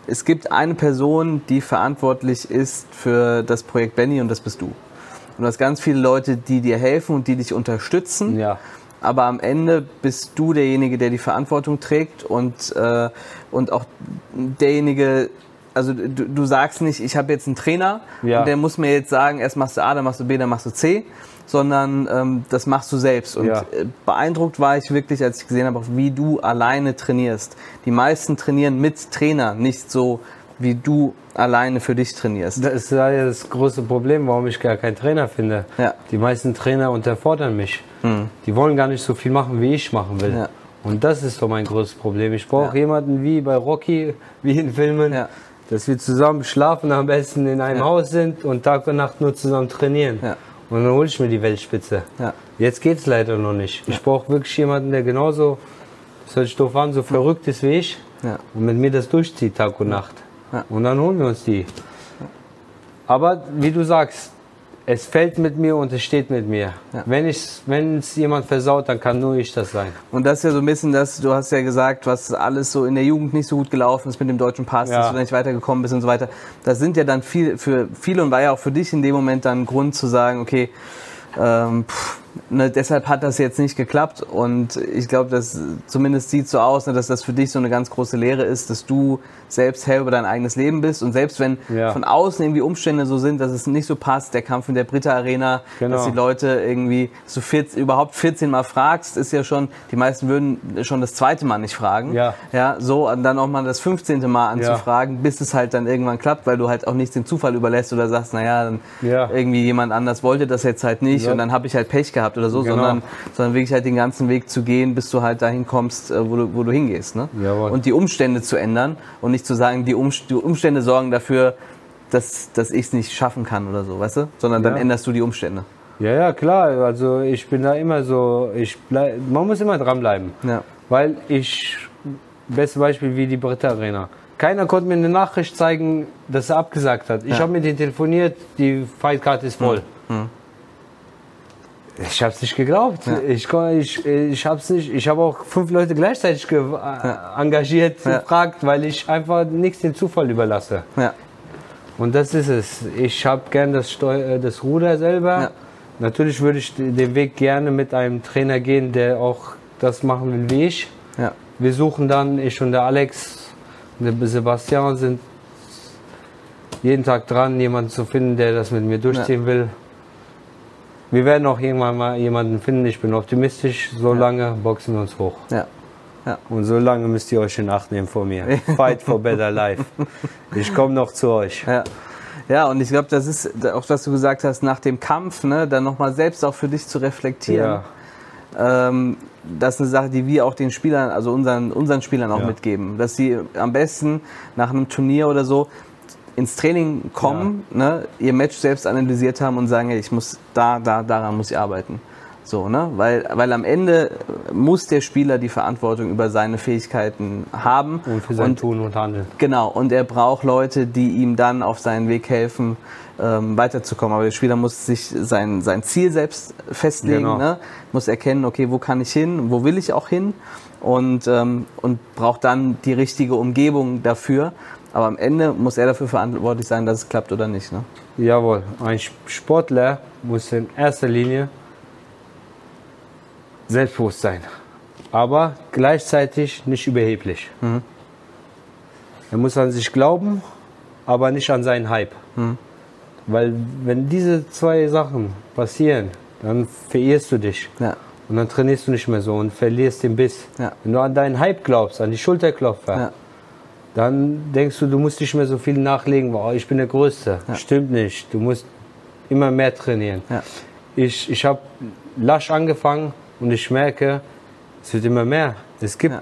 Es gibt eine Person, die verantwortlich ist für das Projekt Benny und das bist du. Und du hast ganz viele Leute, die dir helfen und die dich unterstützen. Ja. Aber am Ende bist du derjenige, der die Verantwortung trägt und, äh, und auch derjenige, also du, du sagst nicht, ich habe jetzt einen Trainer Ja. und der muss mir jetzt sagen, erst machst du A, dann machst du B, dann machst du C, sondern ähm, das machst du selbst. Und Ja. äh, beeindruckt war ich wirklich, als ich gesehen habe, wie du alleine trainierst. Die meisten trainieren mit Trainer, nicht so, wie du alleine für dich trainierst. Das ist ja das große Problem, warum ich gar keinen Trainer finde. Ja. Die meisten Trainer unterfordern mich. Die wollen gar nicht so viel machen, wie ich machen will. Ja. Und das ist so mein größtes Problem. Ich brauche Ja. jemanden wie bei Rocky, wie in Filmen. Dass wir zusammen schlafen, am besten in einem Ja. Haus sind und Tag und Nacht nur zusammen trainieren. Ja. Und dann hole ich mir die Weltspitze. Ja. Jetzt geht es leider noch nicht. Ich brauche wirklich jemanden, der genauso, das hört sich doof an, so verrückt ist wie ich und mit mir das durchzieht Tag und Nacht. Und dann holen wir uns die. Aber wie du sagst, es fällt mit mir und es steht mit mir. Ja. Wenn es jemand versaut, dann kann nur ich das sein. Und das ist ja so ein bisschen das, du hast ja gesagt, was alles so in der Jugend nicht so gut gelaufen ist mit dem deutschen Pass, Ja. dass du da nicht weitergekommen bist und so weiter. Das sind ja dann viel, für viele und war ja auch für dich in dem Moment dann ein Grund zu sagen, okay, ähm, pff, ne, deshalb hat das jetzt nicht geklappt und ich glaube, dass zumindest sieht so aus, ne, dass das für dich so eine ganz große Lehre ist, dass du selbst Herr über dein eigenes Leben bist und selbst wenn Ja. von außen irgendwie Umstände so sind, dass es nicht so passt, der Kampf in der Britta Arena, Genau. dass die Leute irgendwie so 14, überhaupt 14 Mal fragst, ist ja schon, die meisten würden schon das zweite Mal nicht fragen. Ja. Ja, so und dann auch mal das 15. Mal Ja. anzufragen, bis es halt dann irgendwann klappt, weil du halt auch nicht den Zufall überlässt oder sagst, naja, dann Ja. irgendwie jemand anders wollte das jetzt halt nicht Ja. und dann habe ich halt Pech gehabt oder so, Genau. sondern, sondern wirklich halt den ganzen Weg zu gehen, bis du halt dahin kommst, äh, wo du, wo du hingehst. Ne? Jawohl. Und die Umstände zu ändern und nicht zu sagen, die, Umst die Umstände sorgen dafür, dass, dass ich es nicht schaffen kann oder so, weißt du? Sondern dann Ja. änderst du die Umstände. Ja, ja, klar. Also ich bin da immer so, ich bleib, man muss immer dranbleiben. Ja. Weil ich, beste Beispiel wie die Britta Arena. Keiner konnte mir eine Nachricht zeigen, dass er abgesagt hat. Ich Ja. habe mit denen telefoniert, die Fightcard ist voll. Ich habe es nicht geglaubt. Ja. Ich, ich, ich habe nicht. Ich habe auch fünf Leute gleichzeitig äh, engagiert, Ja. gefragt, weil ich einfach nichts dem Zufall überlasse. Ja. Und das ist es. Ich habe gern das, Steu äh, das Ruder selber. Ja. Natürlich würde ich den Weg gerne mit einem Trainer gehen, der auch das machen will wie ich. Ja. Wir suchen dann, ich und der Alex und der Sebastian sind jeden Tag dran, jemanden zu finden, der das mit mir durchziehen will. Wir werden auch irgendwann mal jemanden finden. Ich bin optimistisch. So lange boxen wir uns hoch. Ja. Und so lange müsst ihr euch in Acht nehmen vor mir. Fight for better life. Ich komme noch zu euch. Ja. Ja, und ich glaube, das ist auch, was du gesagt hast, nach dem Kampf, ne, dann nochmal selbst auch für dich zu reflektieren. Ja. Ähm, das ist eine Sache, die wir auch den Spielern, also unseren, unseren Spielern auch Ja. mitgeben. Dass sie am besten nach einem Turnier oder so ins Training kommen, ne, ihr Match selbst analysiert haben und sagen, hey, ich muss da, da, daran muss ich arbeiten. So, ne? Weil, weil am Ende muss der Spieler die Verantwortung über seine Fähigkeiten haben. Und für sein Tun und Handeln. Genau, und er braucht Leute, die ihm dann auf seinen Weg helfen, ähm, weiterzukommen. Aber der Spieler muss sich sein, sein Ziel selbst festlegen, Genau. ne? muss erkennen, okay, wo kann ich hin, wo will ich auch hin und, ähm, und braucht dann die richtige Umgebung dafür. Aber am Ende muss er dafür verantwortlich sein, dass es klappt oder nicht. Ne? Jawohl, ein Sportler muss in erster Linie selbstbewusst sein, aber gleichzeitig nicht überheblich. Er muss an sich glauben, aber nicht an seinen Hype. Weil wenn diese zwei Sachen passieren, dann verehrst du dich. Ja. Und dann trainierst du nicht mehr so und verlierst den Biss. Ja. Wenn du an deinen Hype glaubst, an die Schulterklopfer, Ja. Dann denkst du, du musst nicht mehr so viel nachlegen, wow, ich bin der Größte. Stimmt nicht. Du musst immer mehr trainieren. Ja. Ich, ich habe lasch angefangen und ich merke, es wird immer mehr. Es gibt, Ja.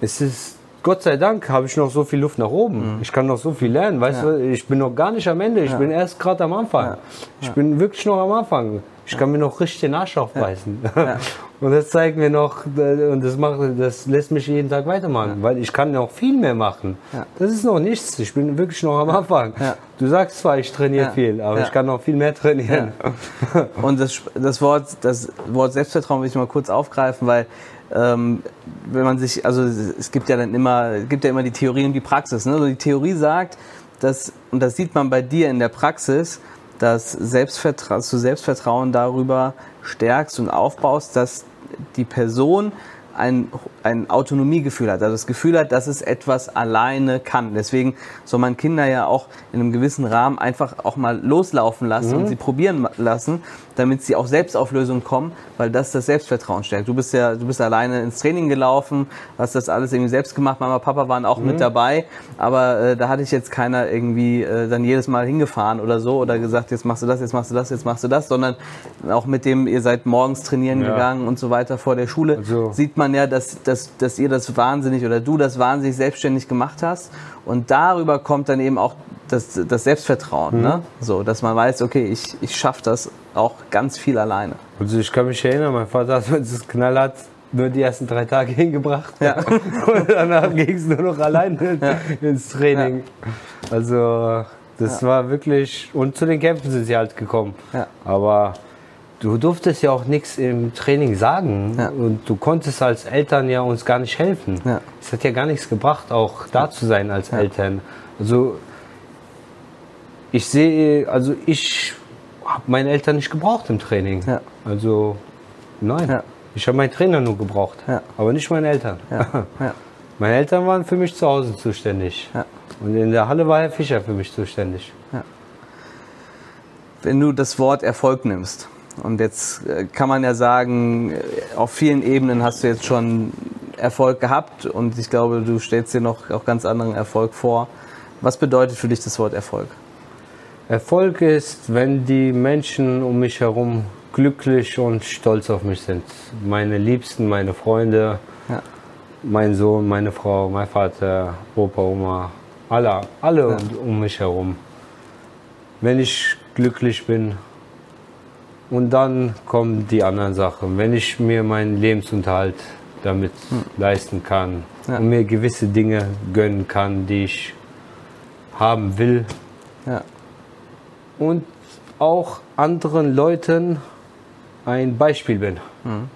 es ist, Gott sei Dank habe ich noch so viel Luft nach oben. Ich kann noch so viel lernen. Weißt Mhm. Ja. du, ich bin noch gar nicht am Ende. Ich bin erst gerade am Anfang. Ja. Ich bin wirklich noch am Anfang. Ich kann mir noch richtig den Arsch aufbeißen. Und das zeigt mir noch, äh, und das macht, das lässt mich jeden Tag weitermachen, weil ich kann noch viel mehr machen. Ja. Das ist noch nichts. Ich bin wirklich noch am Anfang. Ja. Du sagst zwar, ich trainiere Ja. viel, aber Ja. ich kann noch viel mehr trainieren. Und das, das, Wort, das Wort Selbstvertrauen will ich mal kurz aufgreifen, weil ähm, wenn man sich, also es gibt ja dann immer, gibt ja immer die Theorie und die Praxis. Ne? Also die Theorie sagt, dass, und das sieht man bei dir in der Praxis, dass, Selbstvertra du Selbstvertrauen darüber stärkst und aufbaust, dass die Person ein, ein Autonomiegefühl hat, also das Gefühl hat, dass es etwas alleine kann. Deswegen soll man Kinder ja auch in einem gewissen Rahmen einfach auch mal loslaufen lassen mhm. und sie probieren lassen, damit sie auch Selbstauflösung kommen, weil das das Selbstvertrauen stärkt. Du bist ja, du bist alleine ins Training gelaufen, hast das alles irgendwie selbst gemacht. Mama, Papa waren auch mhm. mit dabei, aber äh, da hatte ich jetzt keiner irgendwie äh, dann jedes Mal hingefahren oder so oder gesagt, jetzt machst du das, jetzt machst du das, jetzt machst du das, sondern auch mit dem, ihr seid morgens trainieren ja. gegangen und so weiter vor der Schule, also. sieht man ja, dass, dass, dass ihr das wahnsinnig oder du das wahnsinnig selbstständig gemacht hast und darüber kommt dann eben auch das, das Selbstvertrauen, mhm. ne? so, dass man weiß, okay, ich, ich schaffe das auch ganz viel alleine. Also ich kann mich erinnern, mein Vater hat uns das knallhart nur die ersten drei Tage hingebracht. Ja. Und danach ging es nur noch alleine ja. ins Training. Ja. Also das war wirklich. Und zu den Kämpfen sind sie halt gekommen. Aber du durftest ja auch nichts im Training sagen. Und du konntest als Eltern ja uns gar nicht helfen. Es hat ja gar nichts gebracht, auch da zu sein als Eltern. Also ich sehe, also ich habe meine Eltern nicht gebraucht im Training. Ja. Also nein. Ja. Ich habe meinen Trainer nur gebraucht, ja. aber nicht meine Eltern. Meine Eltern waren für mich zu Hause zuständig. Und in der Halle war Herr Fischer für mich zuständig. Wenn du das Wort Erfolg nimmst, und jetzt äh, kann man ja sagen, äh, auf vielen Ebenen hast du jetzt schon Erfolg gehabt und ich glaube, du stellst dir noch auch ganz anderen Erfolg vor. Was bedeutet für dich das Wort Erfolg? Erfolg ist, wenn die Menschen um mich herum glücklich und stolz auf mich sind. Meine Liebsten, meine Freunde, ja. mein Sohn, meine Frau, mein Vater, Opa, Oma, alle, alle ja. um mich herum. Wenn ich glücklich bin, und dann kommen die anderen Sachen. Wenn ich mir meinen Lebensunterhalt damit hm. leisten kann ja. und mir gewisse Dinge gönnen kann, die ich haben will, ja und auch anderen Leuten ein Beispiel bin. Mhm.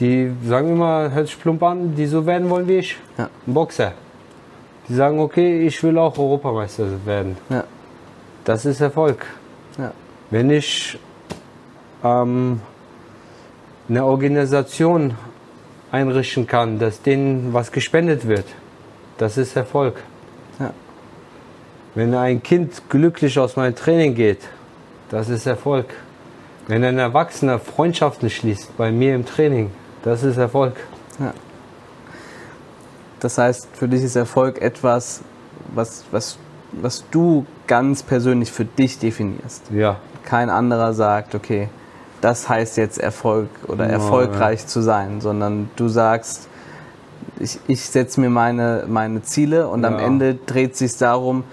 Die sagen immer, hört sich plump an, die so werden wollen wie ich. Ja. Ein Boxer. Die sagen, okay, ich will auch Europameister werden. Das ist Erfolg. Wenn ich ähm, eine Organisation einrichten kann, dass denen was gespendet wird, das ist Erfolg. Wenn ein Kind glücklich aus meinem Training geht, das ist Erfolg. Wenn ein Erwachsener Freundschaften schließt bei mir im Training, das ist Erfolg. Ja. Das heißt, für dich ist Erfolg etwas, was, was, was du ganz persönlich für dich definierst. Ja. Kein anderer sagt, okay, das heißt jetzt Erfolg oder oh, erfolgreich ja. zu sein, sondern du sagst, ich, ich setze mir meine, meine Ziele und ja. am Ende dreht sich darum,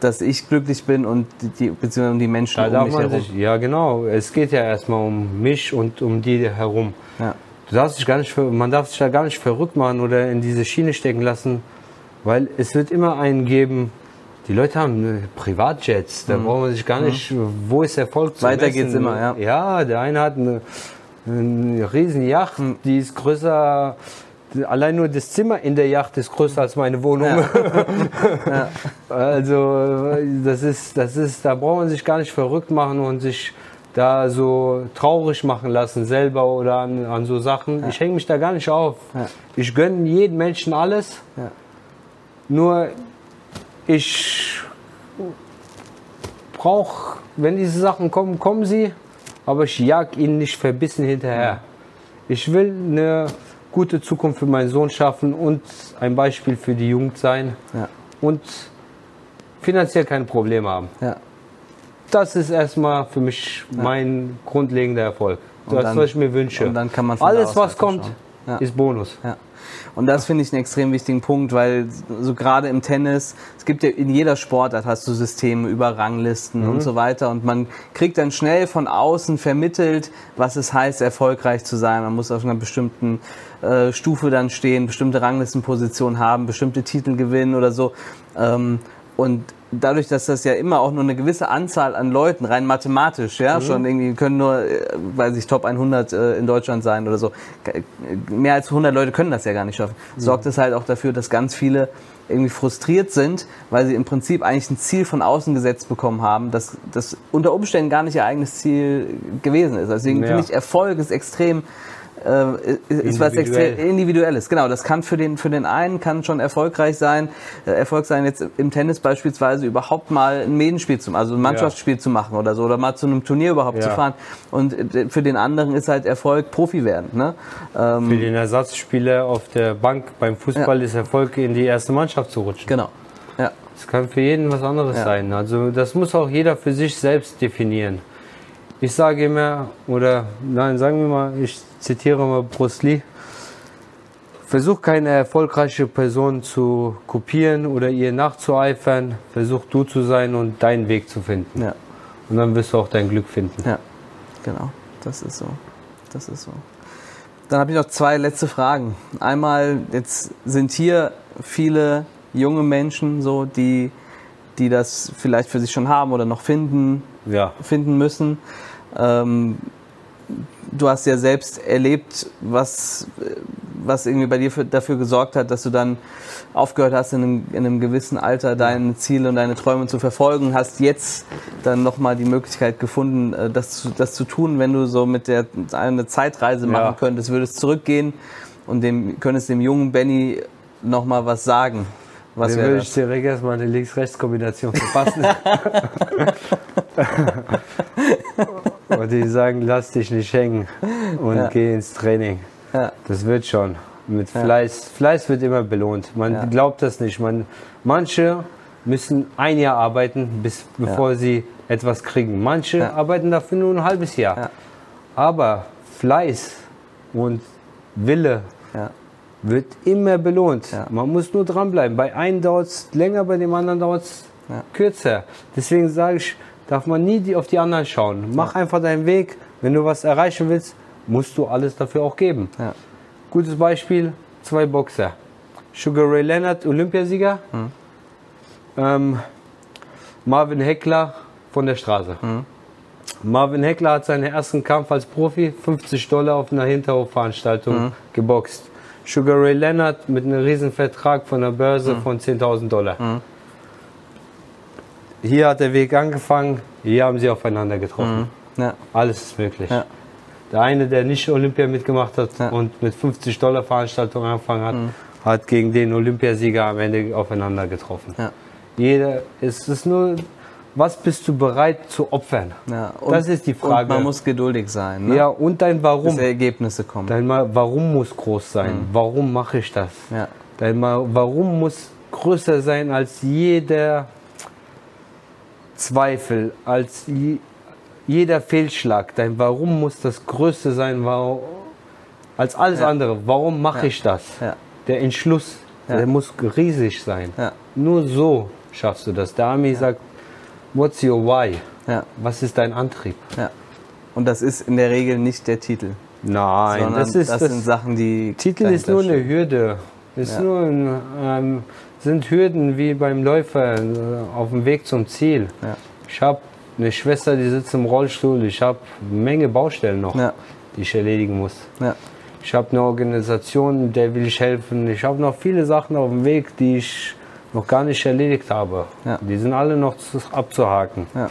dass ich glücklich bin und die, beziehungsweise um die Menschen da um mich herum. Sich, ja, genau. Es geht ja erstmal um mich und um die herum. Ja. Du darfst dich gar nicht, man darf sich da gar nicht verrückt machen oder in diese Schiene stecken lassen, weil es wird immer einen geben, die Leute haben Privatjets, da mhm. braucht man sich gar nicht, mhm. wo ist Erfolg zu Weiter geht es immer, ja. Ja, der eine hat eine, eine riesen Yacht, mhm. die ist größer allein nur das Zimmer in der Yacht ist größer als meine Wohnung. Ja. ja. Also das ist, das ist, da braucht man sich gar nicht verrückt machen und sich da so traurig machen lassen selber oder an, an so Sachen. Ja. Ich hänge mich da gar nicht auf. Ich gönne jedem Menschen alles. Nur ich brauche, wenn diese Sachen kommen, kommen sie, aber ich jag ihnen nicht verbissen hinterher. Ich will eine gute Zukunft für meinen Sohn schaffen und ein Beispiel für die Jugend sein ja. und finanziell keine Probleme haben. Ja. Das ist erstmal für mich ja. mein grundlegender Erfolg. Das, dann, was ich mir wünsche. Alles, was kommt, ist Bonus. Und das finde ich einen extrem wichtigen Punkt, weil so gerade im Tennis, es gibt ja in jeder Sportart hast du Systeme über Ranglisten mhm. und so weiter und man kriegt dann schnell von außen vermittelt, was es heißt, erfolgreich zu sein. Man muss auf einer bestimmten äh, Stufe dann stehen, bestimmte Ranglistenpositionen haben, bestimmte Titel gewinnen oder so. Ähm, und dadurch, dass das ja immer auch nur eine gewisse Anzahl an Leuten, rein mathematisch, ja, mhm. schon irgendwie können nur, äh, weiß ich, Top 100 äh, in Deutschland sein oder so. Mehr als 100 Leute können das ja gar nicht schaffen. Mhm. Sorgt es halt auch dafür, dass ganz viele irgendwie frustriert sind, weil sie im Prinzip eigentlich ein Ziel von außen gesetzt bekommen haben, das, das unter Umständen gar nicht ihr eigenes Ziel gewesen ist. Also deswegen ja. finde ich Erfolg ist extrem äh, ist was extrem individuelles. Genau, das kann für den für den einen kann schon erfolgreich sein, äh, Erfolg sein jetzt im Tennis beispielsweise überhaupt mal ein Medenspiel zu, also ein Mannschaftsspiel ja. zu machen oder so oder mal zu einem Turnier überhaupt ja. zu fahren. Und äh, für den anderen ist halt Erfolg Profi werden. Ne? Ähm, für den Ersatzspieler auf der Bank beim Fußball ja. ist Erfolg in die erste Mannschaft zu rutschen. Genau. Ja. Es kann für jeden was anderes sein. Also das muss auch jeder für sich selbst definieren. Ich sage immer, oder nein, sagen wir mal, ich zitiere mal Bruce Lee, versuch keine erfolgreiche Person zu kopieren oder ihr nachzueifern, versuch du zu sein und deinen Weg zu finden. Ja. Und dann wirst du auch dein Glück finden. Ja, genau, das ist so. Das ist so. Dann habe ich noch zwei letzte Fragen. Einmal, jetzt sind hier viele junge Menschen so, die, die das vielleicht für sich schon haben oder noch finden, ja. finden müssen. Ähm, du hast ja selbst erlebt, was, was irgendwie bei dir für, dafür gesorgt hat, dass du dann aufgehört hast, in einem, in einem gewissen Alter deine Ziele und deine Träume zu verfolgen, hast jetzt dann nochmal die Möglichkeit gefunden, äh, das zu, das zu tun, wenn du so mit der eine Zeitreise machen ja. könntest, würdest zurückgehen und dem, könntest dem jungen Benny nochmal was sagen. Was Dann würde ich direkt erstmal eine Links-Rechts-Kombination verpassen. und die sagen, lass dich nicht hängen und ja. geh ins Training. Ja. Das wird schon. Mit Fleiß. Fleiß wird immer belohnt. Man glaubt das nicht. Man, manche müssen ein Jahr arbeiten, bis, bevor sie etwas kriegen. Manche arbeiten dafür nur ein halbes Jahr. Aber Fleiß und Wille wird immer belohnt. Ja. Man muss nur dranbleiben. Bei einem dauert es länger, bei dem anderen dauert es ja. kürzer. Deswegen sage ich, darf man nie die, auf die anderen schauen. Mach ja. einfach deinen Weg. Wenn du was erreichen willst, musst du alles dafür auch geben. Gutes Beispiel, zwei Boxer. Sugar Ray Leonard, Olympiasieger. Mhm. Ähm, Marvin Heckler von der Straße. Mhm. Marvin Heckler hat seinen ersten Kampf als Profi 50 Dollar auf einer Hinterhofveranstaltung mhm. geboxt. Sugar Ray Leonard mit einem riesen Vertrag von der Börse mhm. von 10.000 Dollar. Hier hat der Weg angefangen, hier haben sie aufeinander getroffen. Mhm. Ja. Alles ist möglich. Ja. Der eine, der nicht Olympia mitgemacht hat ja. und mit 50 Dollar Veranstaltung angefangen hat, mhm. hat gegen den Olympiasieger am Ende aufeinander getroffen. Jeder, es ist nur was bist du bereit zu opfern? Ja, und, das ist die Frage. Und man muss geduldig sein. Ne? Ja, und dein Warum. Bis Ergebnisse kommen. Dein Warum muss groß sein. Mhm. Warum mache ich das? Dein Warum muss größer sein als jeder Zweifel, als jeder Fehlschlag. Dein Warum muss das Größte sein als alles ja. andere. Warum mache ja. ich das? Ja. Der Entschluss, der muss riesig sein. Nur so schaffst du das. Der Ami sagt, What's your why? Was ist dein Antrieb? Und das ist in der Regel nicht der Titel. Nein, das, ist, das, das sind Sachen, die. Titel ist nur eine Hürde. Ist nur ein, ähm, sind Hürden wie beim Läufer äh, auf dem Weg zum Ziel. Ja. Ich habe eine Schwester, die sitzt im Rollstuhl. Ich habe eine Menge Baustellen noch, ja. die ich erledigen muss. Ich habe eine Organisation, der will ich helfen. Ich habe noch viele Sachen auf dem Weg, die ich noch gar nicht erledigt habe. Ja. Die sind alle noch zu, abzuhaken. Ja.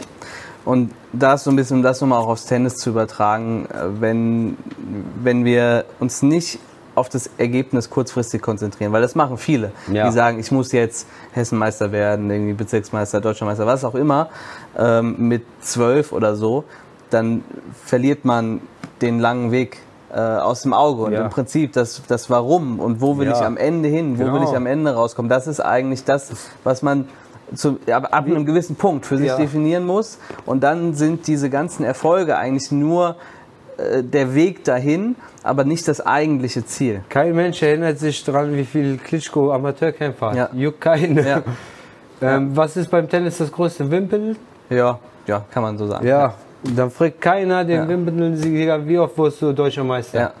Und da ist so ein bisschen, um das nochmal auch aufs Tennis zu übertragen, äh, wenn, wenn wir uns nicht auf das Ergebnis kurzfristig konzentrieren, weil das machen viele, ja. die sagen, ich muss jetzt Hessenmeister werden, irgendwie Bezirksmeister, Deutscher Meister, was auch immer, ähm, mit zwölf oder so, dann verliert man den langen Weg äh, aus dem Auge. Und ja. im Prinzip das, das Warum und wo will ja. ich am Ende hin, wo genau. will ich am Ende rauskommen, das ist eigentlich das, was man zu, ab, ab einem gewissen Punkt für sich definieren muss. Und dann sind diese ganzen Erfolge eigentlich nur der Weg dahin, aber nicht das eigentliche Ziel. Kein Mensch erinnert sich daran, wie viel Klitschko Amateurkämpfer hat. Ja. Juckt keinen. Ja. ähm, was ist beim Tennis das größte Wimpel? Ja, ja, kann man so sagen. Ja, dann fragt keiner den ja. Wimbledon-Sieger, wie oft wirst du deutscher Meister? Ja.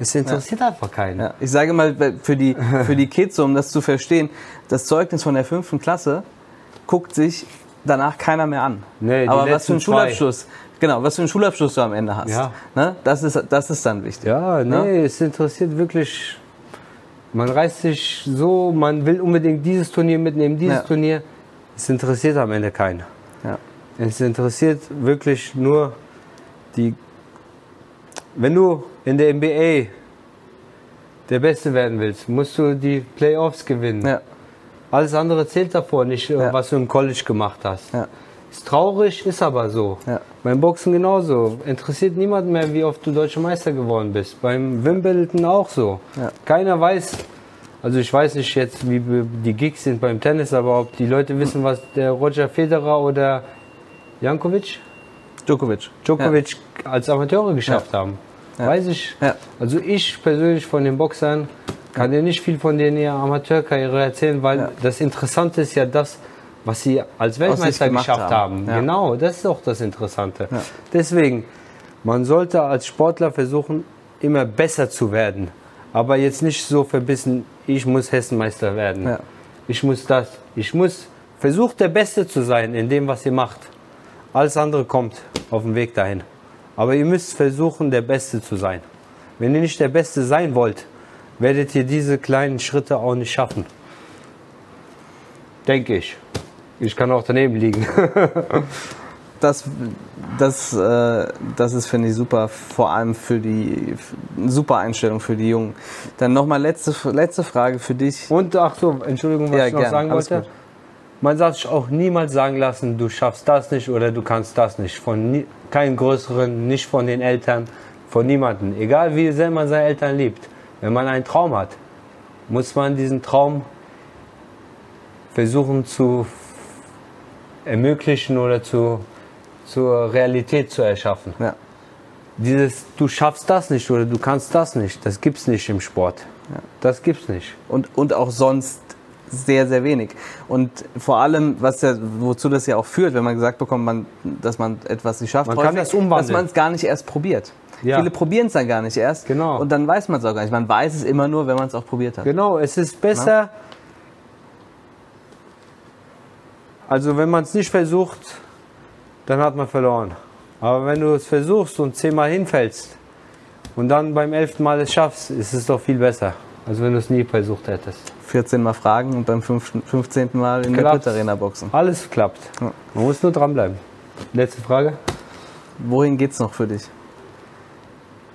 Es interessiert ja. einfach keinen. Ja. Ich sage mal, für die, für die Kids, um das zu verstehen, das Zeugnis von der fünften Klasse guckt sich danach keiner mehr an. Nee, Aber was für einen Schulabschluss, zwei. Genau, was für einen Schulabschluss du am Ende hast. Ja. Ne? Das, ist, das ist dann wichtig. Ja, ne? nee, ne? es interessiert wirklich, man reißt sich so, man will unbedingt dieses Turnier mitnehmen, dieses Turnier. Es interessiert am Ende keinen. Es interessiert wirklich nur die, wenn du in der NBA der Beste werden willst, musst du die Playoffs gewinnen. Ja. Alles andere zählt davor nicht, Ja. was du im College gemacht hast. Ja. Ist traurig, ist aber so. Ja. Beim Boxen genauso. Interessiert niemand mehr, wie oft du deutscher Meister geworden bist. Beim Wimbledon auch so. Ja. Keiner weiß, also ich weiß nicht jetzt, wie die Gigs sind beim Tennis, aber ob die Leute wissen, was der Roger Federer oder Jankovic, Djokovic. Djokovic als Amateure geschafft haben. Ja. Weiß ich. Ja. Also ich persönlich von den Boxern kann dir nicht viel von denen ihrer Amateurkarriere erzählen, weil Ja. das Interessante ist ja das, was sie als Weltmeister geschafft haben. haben. Ja. Genau, das ist auch das Interessante. Ja. Deswegen, man sollte als Sportler versuchen, immer besser zu werden. Aber jetzt nicht so verbissen, ich muss Hessenmeister werden. Ja. Ich muss das. Ich muss versucht der Beste zu sein in dem, was ihr macht. Alles andere kommt auf dem Weg dahin. Aber ihr müsst versuchen, der Beste zu sein. Wenn ihr nicht der Beste sein wollt, werdet ihr diese kleinen Schritte auch nicht schaffen. Denke ich. Ich kann auch daneben liegen. Das, das, äh, das ist, finde ich, super, vor allem für die, eine super Einstellung für die Jungen. Dann nochmal letzte, letzte Frage für dich. Und ach so, Entschuldigung, was Ja, ich noch gern, sagen wollte. Man darf sich auch niemals sagen lassen, du schaffst das nicht oder du kannst das nicht. Von nie, keinem Größeren, nicht von den Eltern, von niemandem. Egal wie sehr man seine Eltern liebt. Wenn man einen Traum hat, muss man diesen Traum versuchen zu ermöglichen oder zu, zur Realität zu erschaffen. Ja. Dieses, du schaffst das nicht oder du kannst das nicht, das gibt's nicht im Sport. Das gibt's nicht. Und, und auch sonst sehr, sehr wenig. Und vor allem, was ja, wozu das ja auch führt, wenn man gesagt bekommt, man, dass man etwas nicht schafft, Man kann das umwandeln. dass man es gar nicht erst probiert. Ja. Viele probieren es dann gar nicht erst. Genau. Und dann weiß man es auch gar nicht. Man weiß es immer nur, wenn man es auch probiert hat. Genau, es ist besser. Also wenn man es nicht versucht, dann hat man verloren. Aber wenn du es versuchst und zehnmal hinfällst und dann beim elften Mal es schaffst, ist es doch viel besser, als wenn du es nie versucht hättest. 14 Mal fragen und beim 5., 15. Mal in der Klappt. Pit Arena boxen. Alles klappt. Ja. Man muss nur dranbleiben. Letzte Frage. Wohin geht's noch für dich?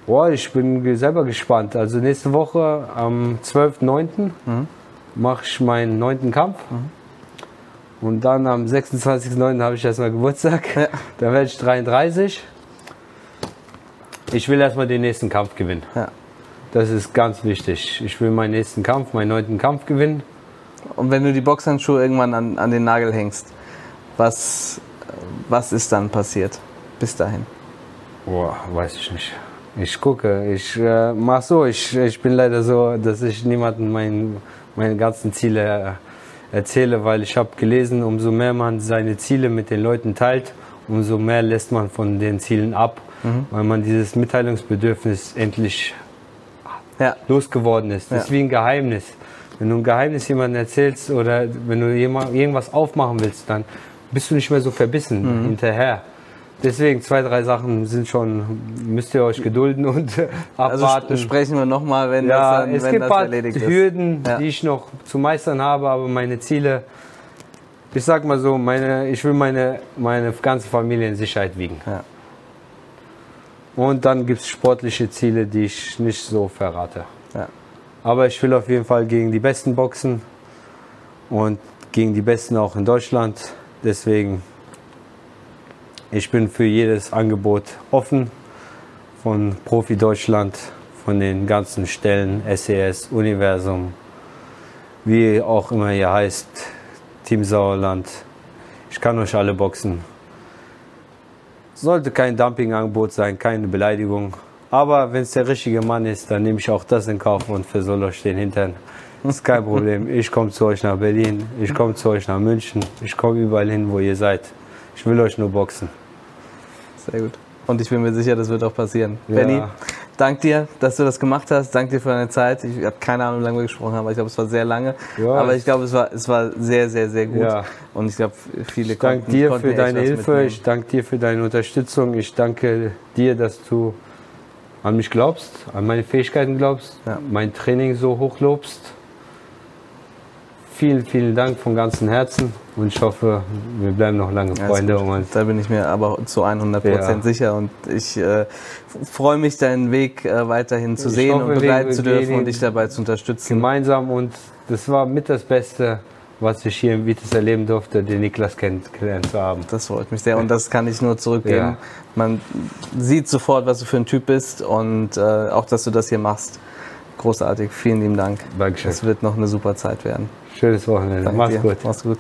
Boah, ich bin selber gespannt. Also nächste Woche am 12.09. mache ich meinen neunten Kampf. Und dann am 26.09. habe ich erstmal Geburtstag. Ja. Dann werde ich 33. Ich will erstmal den nächsten Kampf gewinnen. Ja. Das ist ganz wichtig. Ich will meinen nächsten Kampf, meinen neunten Kampf gewinnen. Und wenn du die Boxhandschuhe irgendwann an, an den Nagel hängst, was, was ist dann passiert bis dahin? Boah, weiß ich nicht. Ich gucke, ich äh, mach so, ich, ich bin leider so, dass ich niemandem mein, meine ganzen Ziele erzähle, weil ich habe gelesen, umso mehr man seine Ziele mit den Leuten teilt, umso mehr lässt man von den Zielen ab, weil man dieses Mitteilungsbedürfnis endlich Ja. losgeworden ist. Das ist Ja. wie ein Geheimnis. Wenn du ein Geheimnis jemandem erzählst oder wenn du jema- irgendwas aufmachen willst, dann bist du nicht mehr so verbissen hinterher. Deswegen zwei, drei Sachen sind schon, müsst ihr euch gedulden und Also abwarten. sp- sprechen wir nochmal, wenn ja, das, dann, es wenn gibt das erledigt ist. Hürden, Ja. die ich noch zu meistern habe, aber meine Ziele, ich sag mal so, meine, ich will meine, meine ganze Familie in Sicherheit wiegen. Ja. Und dann gibt es sportliche Ziele, die ich nicht so verrate. Ja. Aber ich will auf jeden Fall gegen die Besten boxen und gegen die Besten auch in Deutschland. Deswegen, ich bin für jedes Angebot offen von Profi Deutschland, von den ganzen Stellen, SES, Universum, wie auch immer ihr heißt, Team Sauerland. Ich kann euch alle boxen. Sollte kein Dumpingangebot sein, keine Beleidigung. Aber wenn es der richtige Mann ist, dann nehme ich auch das in Kauf und versoll euch den Hintern. Das ist kein Problem. Ich komme zu euch nach Berlin, ich komme zu euch nach München, ich komme überall hin, wo ihr seid. Ich will euch nur boxen. Sehr gut. Und ich bin mir sicher, das wird auch passieren. Ja. Benny, dank dir, dass du das gemacht hast. Dank dir für deine Zeit. Ich habe keine Ahnung, wie lange wir gesprochen haben, aber ich glaube, es war sehr lange. Ja, aber ich glaube, es war, es war sehr, sehr, sehr gut. Ja. Und ich glaube, viele Ich danke konnten, dir konnten für deine Hilfe, mitnehmen. ich danke dir für deine Unterstützung, ich danke dir, dass du an mich glaubst, an meine Fähigkeiten glaubst, mein Training so hoch lobst. Vielen, vielen Dank von ganzem Herzen und ich hoffe, wir bleiben noch lange Ja, Freunde. Und da bin ich mir aber zu 100 Prozent Ja. sicher und ich äh, freue mich, deinen Weg äh, weiterhin zu Ich sehen hoffe, und begleiten zu dürfen und dich dabei zu unterstützen. gemeinsam und das war mit das Beste, was ich hier in Vitis erleben durfte, den Niklas kennengelernt zu haben. Das freut mich sehr und das kann ich nur zurückgeben. Ja. Man sieht sofort, was du für ein Typ bist und äh, auch, dass du das hier machst. Großartig, vielen lieben Dank. Dankeschön. Es wird noch eine super Zeit werden. Schönes Wochenende. Danke Mach's dir. gut. Mach's gut.